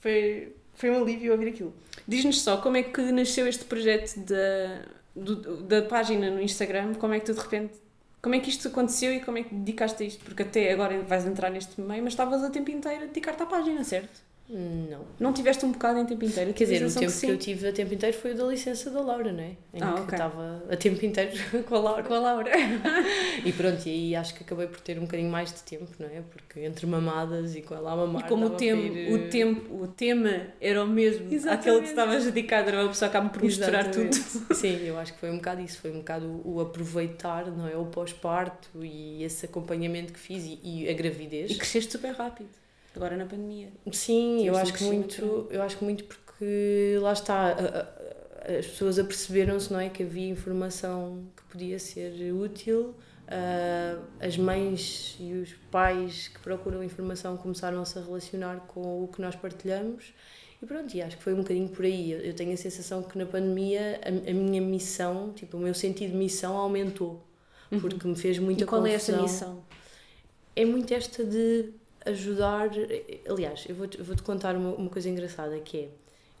Foi, foi um alívio ouvir aquilo. Diz-nos só como é que nasceu este projeto da, do- da página no Instagram, como é que tu de repente, como é que isto aconteceu e como é que dedicaste a isto? Porque até agora vais entrar neste meio, mas estavas a tempo inteiro a dedicar-te à página, certo? Não. Não tiveste um bocado em tempo inteiro? Quer dizer, o tempo que, que, eu tive a tempo inteiro foi o da licença da Laura, não é? Em ah, que ok. estava a tempo inteiro com a Laura. Com a Laura. e pronto, e aí acho que acabei por ter um bocadinho mais de tempo, não é? Porque entre mamadas e com ela a mamar. E como o, para ir, o, tempo, o tema era o mesmo, Exatamente. aquele que tu estavas dedicado, era uma pessoa acaba por misturar tudo. Sim, eu acho que foi um bocado isso, foi um bocado o aproveitar, não é? O pós-parto e esse acompanhamento que fiz e, e a gravidez. E cresceste super rápido, agora na pandemia. Sim, eu acho que muito, eu acho que muito porque lá está, a- a- as pessoas aperceberam-se, não é, que havia informação que podia ser útil. ah, as mães e os pais que procuram informação começaram-se a relacionar com o que nós partilhamos e pronto, e acho que foi um bocadinho por aí. Eu, tenho a sensação que na pandemia a, a minha missão, tipo, o meu sentido de missão aumentou, porque me fez muita e qual é essa confusão missão? é muito esta de ajudar. Aliás, eu vou-te vou contar uma, uma coisa engraçada que é: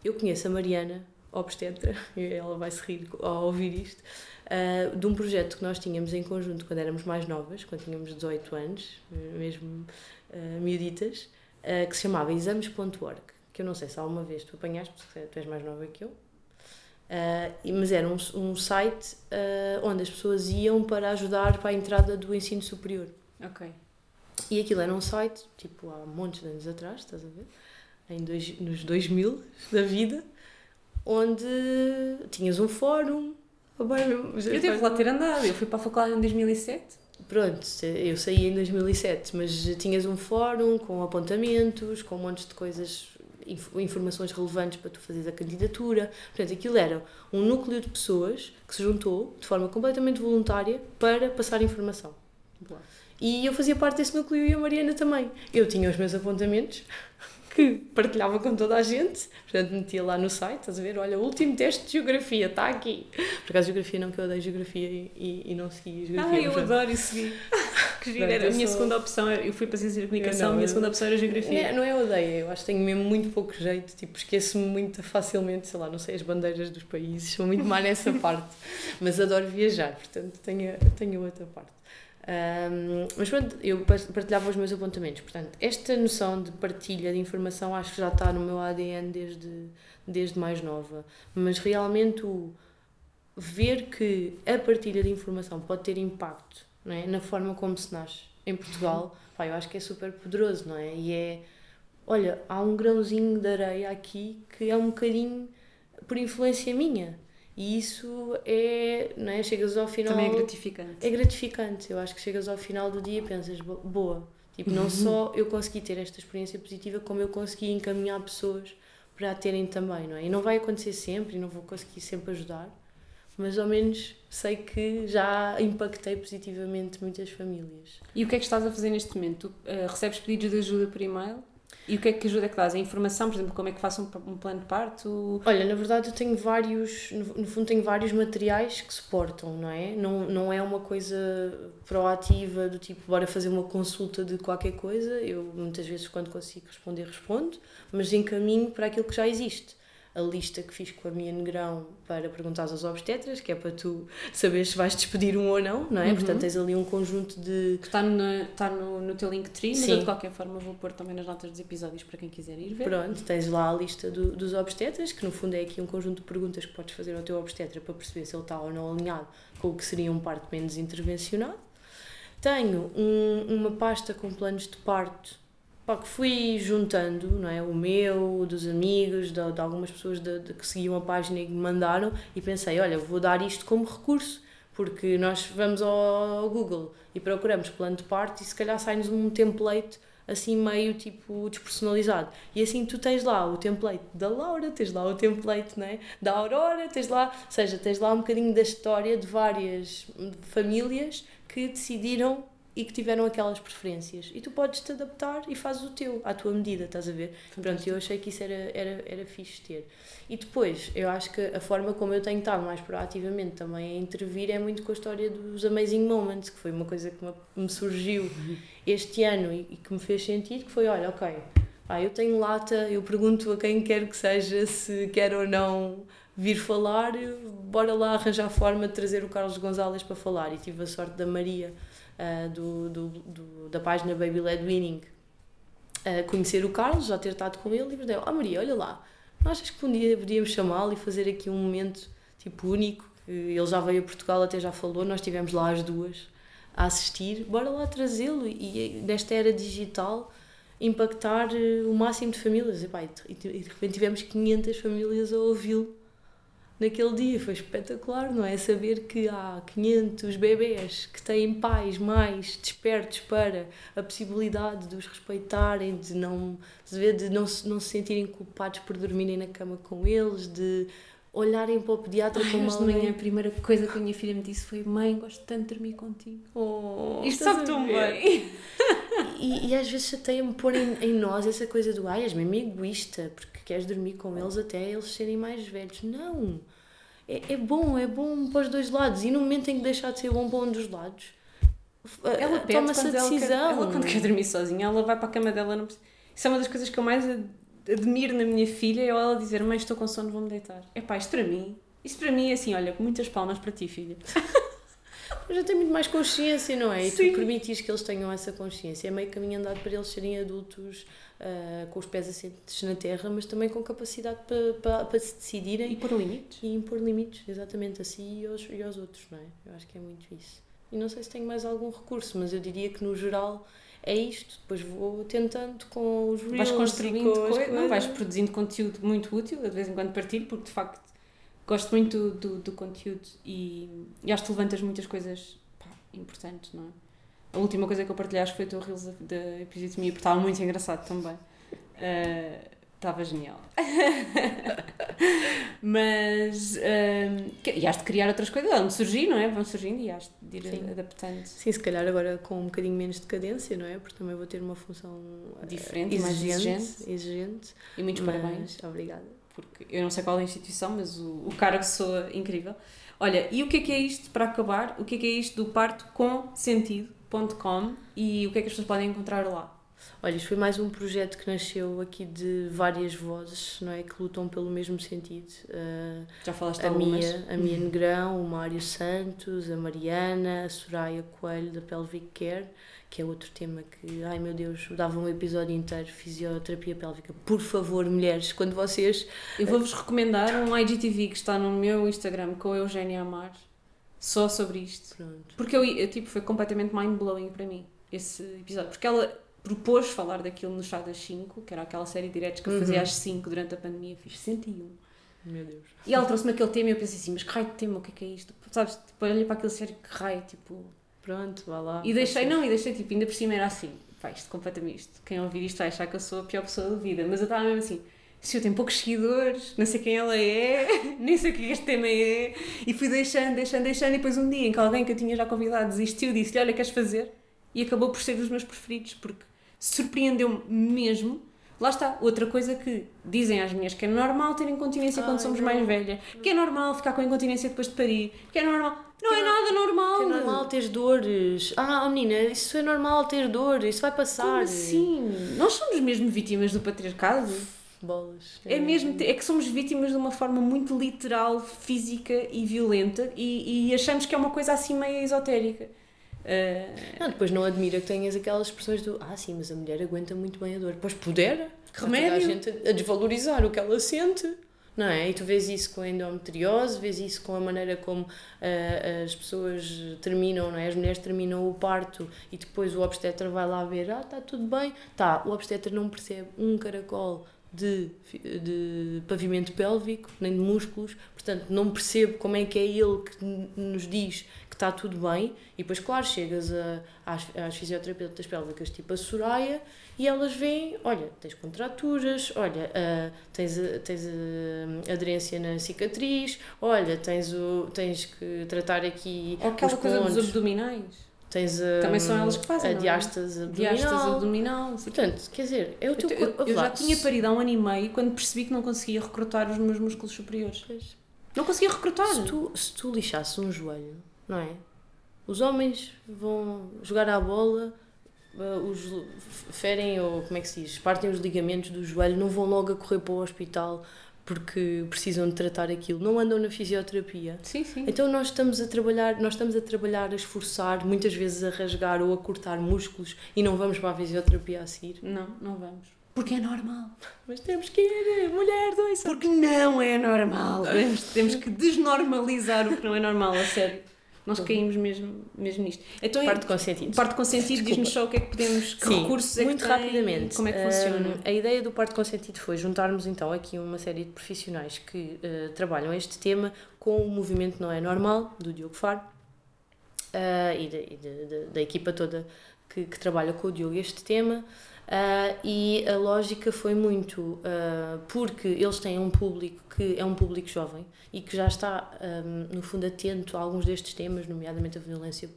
eu conheço a Mariana, obstetra, ela vai se rir ao ouvir isto, ah, de um projeto que nós tínhamos em conjunto quando éramos mais novas, quando tínhamos 18 anos, mesmo uh, miuditas, ah, que se chamava exames.org. Que eu não sei se alguma vez tu apanhaste, porque tu és mais nova que eu. E- mas era um, um site ah, onde as pessoas iam para ajudar para a entrada do ensino superior. Ok. E aquilo era um site, tipo, há montes de anos atrás, estás a ver? Em dois, nos 2000 da vida, onde tinhas um fórum. Ah, Eu devo lá ter andado, eu fui para a faculdade em 2007. Pronto, eu saí em 2007, mas tinhas um fórum com apontamentos, com um monte de coisas, inf- informações relevantes para tu fazeres a candidatura. Portanto, aquilo era um núcleo de pessoas que se juntou de forma completamente voluntária para passar informação. Boa. E eu fazia parte desse núcleo e a Mariana também. Eu tinha os meus apontamentos que partilhava com toda a gente, portanto metia lá no site, estás a ver? Olha, o último teste de geografia está aqui. Por acaso, geografia não, que eu odeio geografia e, e, e não segui geografia. Ah, eu portanto, adoro isso. Que giro, era a minha sou- segunda opção, eu fui para Ciência da Comunicação, não, a minha eu- segunda opção era Não é, Geografia. não é odeia, eu acho que tenho mesmo muito pouco jeito, tipo, esqueço-me muito facilmente, sei lá, não sei as bandeiras dos países, sou muito má nessa parte, mas adoro viajar, portanto tenho, tenho outra parte. Ahm, mas pronto, eu par- partilhava os meus apontamentos, portanto, esta noção de partilha de informação acho que já está no meu ADN desde, desde mais nova, mas realmente o ver que a partilha de informação pode ter impacto não é? na forma como se nasce em Portugal, pá, eu acho que é super poderoso, não é? E é, olha, há um grãozinho de areia aqui que é um bocadinho por influência minha. E isso é, não é? Chegas ao final. Também é gratificante. É gratificante. Eu acho que chegas ao final do dia e pensas, "Bo- boa. Tipo, não só eu consegui ter esta experiência positiva, como eu consegui encaminhar pessoas para a terem também, não é? E não vai acontecer sempre, e não vou conseguir sempre ajudar, mas ao menos sei que já impactei positivamente muitas famílias. E o que é que estás a fazer neste momento? Tu eh, recebes pedidos de ajuda por e-mail? E o que é que ajuda é que dás? A informação, por exemplo, como é que faço um, um plano de parto? Olha, na verdade eu tenho vários, no no fundo tenho vários materiais que suportam, não é? Não, não é uma coisa proativa do tipo, bora fazer uma consulta de qualquer coisa. Eu muitas vezes quando consigo responder, respondo, mas encaminho para aquilo que já existe. A lista que fiz com a minha negrão para perguntar aos obstetras, que é para tu saberes se vais despedir um ou não, não é? Uhum. Portanto, tens ali um conjunto de Que está, no, está no, no teu Linktree, mas eu de qualquer forma vou pôr também nas notas dos episódios para quem quiser ir ver. Pronto, tens lá a lista do- dos obstetras, que no fundo é aqui um conjunto de perguntas que podes fazer ao teu obstetra para perceber se ele está ou não alinhado com o que seria um parto menos intervencionado. Tenho um- uma pasta com planos de parto pá, que fui juntando, não é? O meu, dos amigos, de, de algumas pessoas de, de que seguiam a página e que me mandaram, e pensei: olha, vou dar isto como recurso, porque nós vamos ao Google e procuramos plano de parto e se calhar sai-nos um template assim meio tipo despersonalizado. E assim tu tens lá o template da Laura, tens lá o template né, da Aurora, tens lá, ou seja, tens lá um bocadinho da história de várias famílias que decidiram e que tiveram aquelas preferências. E tu podes te adaptar e fazes o teu, à tua medida, estás a ver? Pronto, eu achei que isso era, era, era fixe ter. E depois, eu acho que a forma como eu tenho estado mais proativamente também a intervir é muito com a história dos Amazing Moments, que foi uma coisa que me, surgiu este ano e, e que me fez sentido, que foi, olha, ok, pá, eu tenho lata, eu pergunto a quem quer que seja se quer ou não vir falar, bora lá arranjar forma de trazer o Carlos Gonzalez para falar. E tive a sorte da Maria, uh, do, do, do, da página Baby Led Winning, uh, conhecer o Carlos, já ter estado com ele e deu, ah Maria, olha lá, não achas que um dia podíamos chamá-lo e fazer aqui um momento tipo único? Ele já veio a Portugal, até já falou, nós estivemos lá as duas a assistir, bora lá trazê-lo e nesta era digital impactar eh, o máximo de famílias. E, pá, e de repente tivemos 500 famílias a ouvi-lo naquele dia. Foi espetacular, não é? Saber que há 500 bebés que têm pais mais despertos para a possibilidade de os respeitarem, de não, de não, não se sentirem culpados por dormirem na cama com eles, de olharem para o pediatra Ai, como alguém... manhã a primeira coisa que a minha filha me disse foi mãe, gosto tanto de dormir contigo. Oh, Isto sabe tão bem. E, e, às vezes chateia-me pôr em, em, nós essa coisa do ai, és mesmo egoísta, porque queres dormir com eles até eles serem mais velhos. Não! É, é bom, é bom para os dois lados. E no momento em que deixar de ser bom para um dos lados, ela toma-se a decisão. Ela, quer, ela, quando quer dormir sozinha, ela vai para a cama dela. Não... Isso é uma das coisas que eu mais admiro na minha filha, é ela dizer: Mãe, estou com sono, vou-me deitar. É pá, isto para mim, isto para mim é assim: olha, muitas palmas para ti, filha. Já tem muito mais consciência, não é? E Sim. tu permitires que eles tenham essa consciência. É meio caminho andado para eles serem adultos uh, com os pés assentes na terra, mas também com capacidade para, para, para se decidirem. E pôr limites. E impor limites, exatamente, assim e aos, e aos outros, não é? Eu acho que é muito isso. E não sei se tenho mais algum recurso, mas eu diria que no geral é isto. Depois vou tentando com os reels Vais construindo coisas, não, vais produzindo conteúdo muito útil, de vez em quando partilho, porque de facto gosto muito do, do, do conteúdo e, e acho que levantas muitas coisas pá, importantes, não é? A última coisa que eu partilhaste foi o teu Reels da episiotomia, porque estava muito engraçado também. Uh, Estava genial. Mas. Um, e has de criar outras coisas, vão surgir, não é? Vão surgindo e has de ir Sim. adaptando. Sim, se calhar agora com um bocadinho menos de cadência, não é? Porque também vou ter uma função diferente exigente, mais exigente. exigente. E muitos mas, parabéns. Obrigada. Porque eu não sei qual é a instituição, mas o, o cara que soa incrível. Olha, e o que é que é isto para acabar? O que é que é isto do parto com sentido.com e o que é que as pessoas podem encontrar lá? Olha, isto foi mais um projeto que nasceu aqui de várias vozes, não é? Que lutam pelo mesmo sentido. Uh, Já falaste a algumas? Mia, a Mia Negrão, o Mário Santos, a Mariana, a Soraya Coelho da Pelvic Care, que é outro tema que, ai meu Deus, dava um episódio inteiro, fisioterapia pélvica. Por favor, mulheres, quando vocês... Eu vou-vos recomendar um IGTV que está no meu Instagram com a Eugénia Amar, só sobre isto. Pronto. Porque eu, eu tipo, foi completamente mind-blowing para mim, esse episódio. Porque ela propôs falar daquilo no Chá das 5, que era aquela série de diretos que eu fazia uhum. às 5 durante a pandemia, fiz 101. Meu Deus. E ela trouxe-me aquele tema e eu pensei assim, mas que raio de tema, o que é que é isto? Sabes, tipo, olhei para aquele série, que raio, tipo... Pronto, vá lá. E deixei, não, e deixei, tipo, ainda por cima era assim, pá, isto completamente isto, quem ouvir isto vai achar que eu sou a pior pessoa da vida, mas eu estava mesmo assim, se eu tenho poucos seguidores, não sei quem ela é, nem sei o que este tema é, e fui deixando, deixando, deixando, e depois um dia em que alguém que eu tinha já convidado desistiu, disse-lhe, olha, queres fazer? E acabou por ser dos meus preferidos, porque surpreendeu-me mesmo. Lá está, outra coisa que dizem às mulheres que é normal ter incontinência quando somos mais velhas, que é normal ficar com incontinência depois de parir, que é normal. Não que é, nada normal. Que é normal ter dores. Ah, menina, isso é normal ter dor, isso vai passar. Como assim? Nós somos mesmo vítimas do patriarcado? Bolas. É, é mesmo, é que somos vítimas de uma forma muito literal, física e violenta e, e achamos que é uma coisa assim meio esotérica. Uh... Não, depois não admira que tenhas aquelas expressões do ah, sim, mas a mulher aguenta muito bem a dor. Pois puder, remédio. a gente a desvalorizar o que ela sente. Não é? E tu vês isso com a endometriose, vês isso com a maneira como uh, as pessoas terminam, não é? As mulheres terminam o parto e depois o obstetra vai lá ver, ah, está tudo bem. Tá, o obstetra não percebe um caracol de, de pavimento pélvico, nem de músculos, portanto não percebo como é que é ele que nos diz está tudo bem, e depois, claro, chegas a, às, às fisioterapeutas pélvicas tipo a Soraya e elas veem: olha, tens contraturas, olha, uh, tens, tens aderência na cicatriz, olha, tens, o, tens que tratar aqui. Ou aquela coisa dos abdominais. Tens a, Também são elas que fazem. A é? diástase abdominal. Diástase abdominal. Portanto, quer dizer, é o teu Eu, eu, eu já tinha parido há um ano e meio quando percebi que não conseguia recrutar os meus músculos superiores. Pois. Não conseguia recrutar. Se tu, se tu lixasses um joelho, não é? Os homens vão jogar à bola, eh, os ferem, ou como é que se diz, partem os ligamentos do joelho, não vão logo a correr para o hospital porque precisam de tratar aquilo, não andam na fisioterapia. Sim, sim. Então nós estamos a trabalhar, nós estamos a trabalhar, a esforçar, muitas vezes a rasgar ou a cortar músculos e não vamos para a fisioterapia a seguir. Não, não vamos. Porque é normal. Mas temos que ir, mulher, dois. Porque não é normal. Temos, temos que desnormalizar o que não é normal, a sério. Nós caímos mesmo, mesmo nisto. Então, parte com sentido. Parte com sentido, diz-nos só o que é que podemos, que Sim, recursos é muito que rapidamente. como é que funciona. a ideia do parte com sentido foi juntarmos então aqui uma série de profissionais que uh, trabalham este tema com o movimento Não é Normal, do Diogo Faro, uh, e, de, e de, de, da equipa toda que, que, trabalha com o Diogo este tema. Uh, e a lógica foi muito uh, porque eles têm um público que é um público jovem e que já está, um, no fundo, atento a alguns destes temas, nomeadamente a violência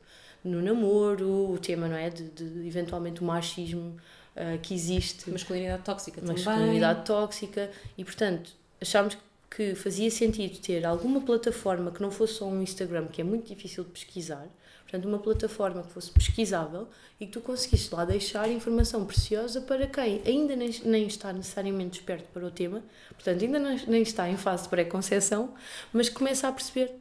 no namoro, o tema, não é? De, de eventualmente o machismo uh, que existe. Masculinidade tóxica também. Masculinidade tóxica e, portanto, achámos que fazia sentido ter alguma plataforma que não fosse só um Instagram, que é muito difícil de pesquisar, Portanto, uma plataforma que fosse pesquisável e que tu conseguisses lá deixar informação preciosa para quem ainda nem, nem está necessariamente esperto para o tema, portanto, ainda nem, nem está em fase de pré-conceição, mas começa a perceber.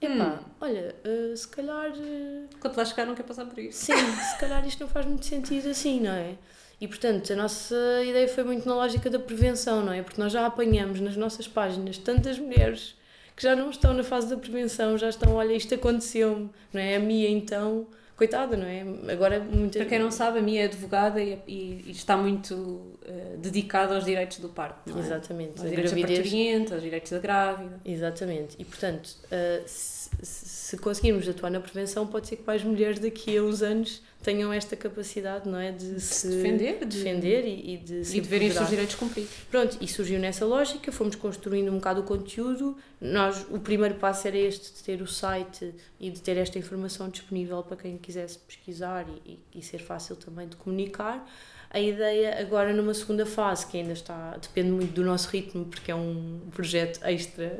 Epá, hum. olha, uh, se calhar. Uh, Quando lá chegar, não quer passar por isso. Sim, se calhar isto não faz muito sentido assim, não é? E portanto, a nossa ideia foi muito na lógica da prevenção, não é? Porque nós já apanhamos nas nossas páginas tantas mulheres que já não estão na fase da prevenção, já estão, olha, isto aconteceu-me, não é? A Mia então, coitada, não é? Agora. Para quem não sabe, a Mia é advogada e, e, e está muito uh, dedicada aos direitos do parto, não é? Exatamente. Aos direitos gravidez... da aos direitos da grávida. Exatamente. E portanto, uh, se, se conseguirmos atuar na prevenção, pode ser que mais mulheres daqui a uns anos tenham esta capacidade, não é? De se defender, de defender e, e de se e de verem os seus direitos cumpridos. Pronto, e surgiu nessa lógica, fomos construindo um bocado o conteúdo. Nós, o primeiro passo era este, de ter o site e de ter esta informação disponível para quem quisesse pesquisar e, e, e ser fácil também de comunicar. A ideia agora numa segunda fase, que ainda está, depende muito do nosso ritmo, porque é um projeto extra.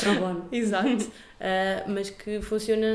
Pro Exato. uh, mas que funciona,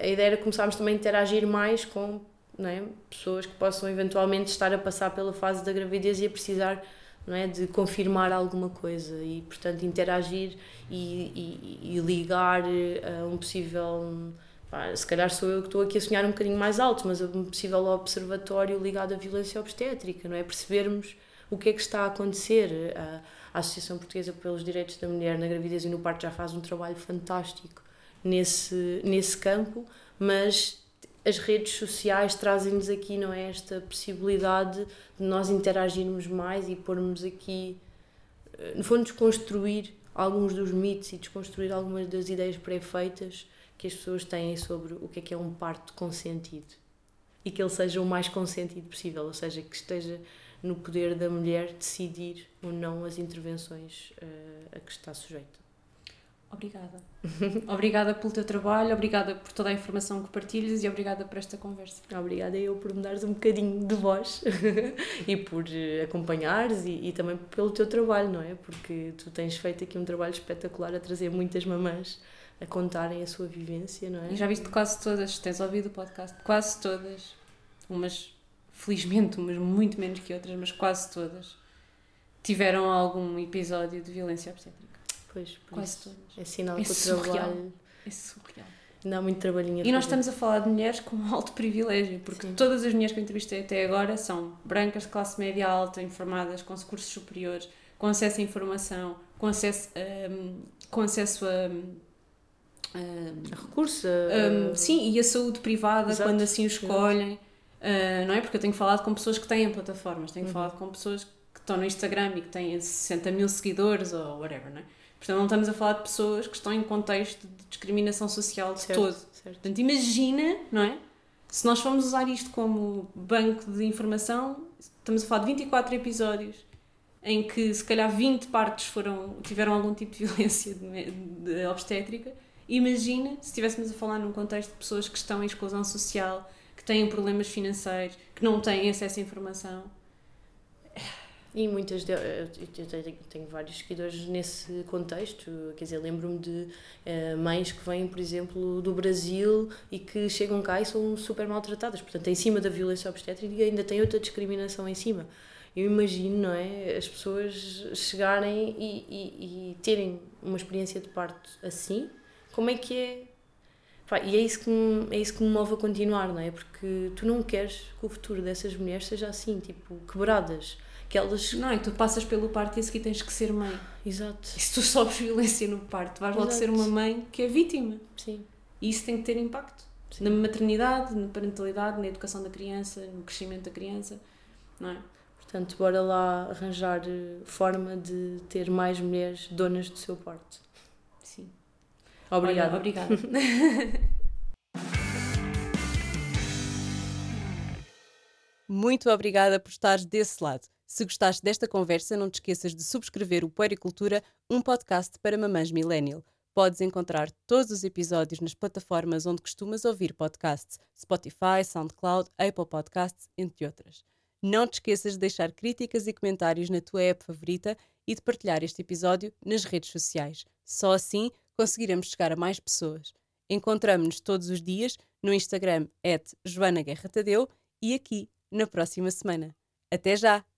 a ideia era começarmos também a interagir mais com não é? pessoas que possam eventualmente estar a passar pela fase da gravidez e a precisar não é? de confirmar alguma coisa e, portanto, interagir e, e, e ligar a um possível. Pá, se calhar sou eu que estou aqui a sonhar um bocadinho mais alto, mas um possível observatório ligado à violência obstétrica, não é? Percebermos o que é que está a acontecer. A, a Associação Portuguesa pelos Direitos da Mulher na Gravidez e no Parto já faz um trabalho fantástico nesse, nesse campo, mas as redes sociais trazem-nos aqui, não é? Esta possibilidade de nós interagirmos mais e pormos aqui, eh, no fundo, desconstruir alguns dos mitos e desconstruir algumas das ideias pré-feitas que as pessoas têm sobre o que é que é um parto consentido. E que ele seja o mais consentido possível, ou seja, que esteja no poder da mulher decidir ou não as intervenções uh, a que está sujeita. Obrigada. obrigada pelo teu trabalho, obrigada por toda a informação que partilhas e obrigada por esta conversa. Obrigada eu por me dares um bocadinho de voz e por eh, acompanhares e, e, também pelo teu trabalho, não é? Porque tu tens feito aqui um trabalho espetacular a trazer muitas mamãs a contarem a sua vivência, não é? E já viste quase todas, tens ouvido o podcast, quase todas, umas, felizmente, umas muito menos que outras, mas quase todas, tiveram algum episódio de violência obstétrica. Pois, Quase todas. É sinal é que surreal. o trabalho. É surreal. Há muito trabalhinho a E fazer. nós estamos a falar de mulheres com alto privilégio, porque Sim. todas as mulheres que eu entrevistei até agora são brancas de classe média alta, informadas, com cursos superiores, com acesso à informação, com acesso, um, com acesso a. Um, recurso. Um, sim, e a saúde privada, Exato. quando assim o escolhem. Uh, não é? Porque eu tenho falado com pessoas que têm plataformas, tenho uhum. falado com pessoas que estão no Instagram e que têm 60 mil seguidores ou whatever, não é? Portanto, não estamos a falar de pessoas que estão em contexto de discriminação social de certo, todo. Certo. Portanto, imagina, não é? Se nós formos usar isto como banco de informação, estamos a falar de 24 episódios em que se calhar 20 partes foram, tiveram algum tipo de violência de, de obstétrica. Imagina se estivéssemos a falar num contexto de pessoas que estão em exclusão social, que têm problemas financeiros, que não têm acesso à informação e muitas de, eu tenho vários seguidores nesse contexto, quer dizer, lembro-me de uh, mães que vêm, por exemplo, do Brasil e que chegam cá e são super maltratadas, portanto, em cima da violência obstétrica ainda tem outra discriminação em cima. Eu imagino, não é? As pessoas chegarem e, e, e terem uma experiência de parto assim, como é que é e é isso, que me, é isso que me move a continuar, não é? Porque tu não queres que o futuro dessas mulheres seja assim, tipo, quebradas. Que elas... Não, é que tu passas pelo parto e a seguir tens que ser mãe. Exato. E se tu sofres violência no parto, vais Exato. logo ser uma mãe que é vítima. Sim. E isso tem que ter impacto. Sim. Na maternidade, na parentalidade, na educação da criança, no crescimento da criança, não é? Portanto, bora lá arranjar eh, forma de ter mais mulheres donas do seu parto. Sim. Obrigada. Olha, obrigada. Muito obrigada por estares desse lado. Se gostaste desta conversa, não te esqueças de subscrever o Puericultura, um podcast para mamães millennial. Podes encontrar todos os episódios nas plataformas onde costumas ouvir podcasts: Spotify, SoundCloud, Apple Podcasts, entre outras. Não te esqueças de deixar críticas e comentários na tua app favorita e de partilhar este episódio nas redes sociais. Só assim conseguiremos chegar a mais pessoas. Encontramos-nos todos os dias no Instagram, Joana Guerra Tadeu, e aqui na próxima semana. Até já!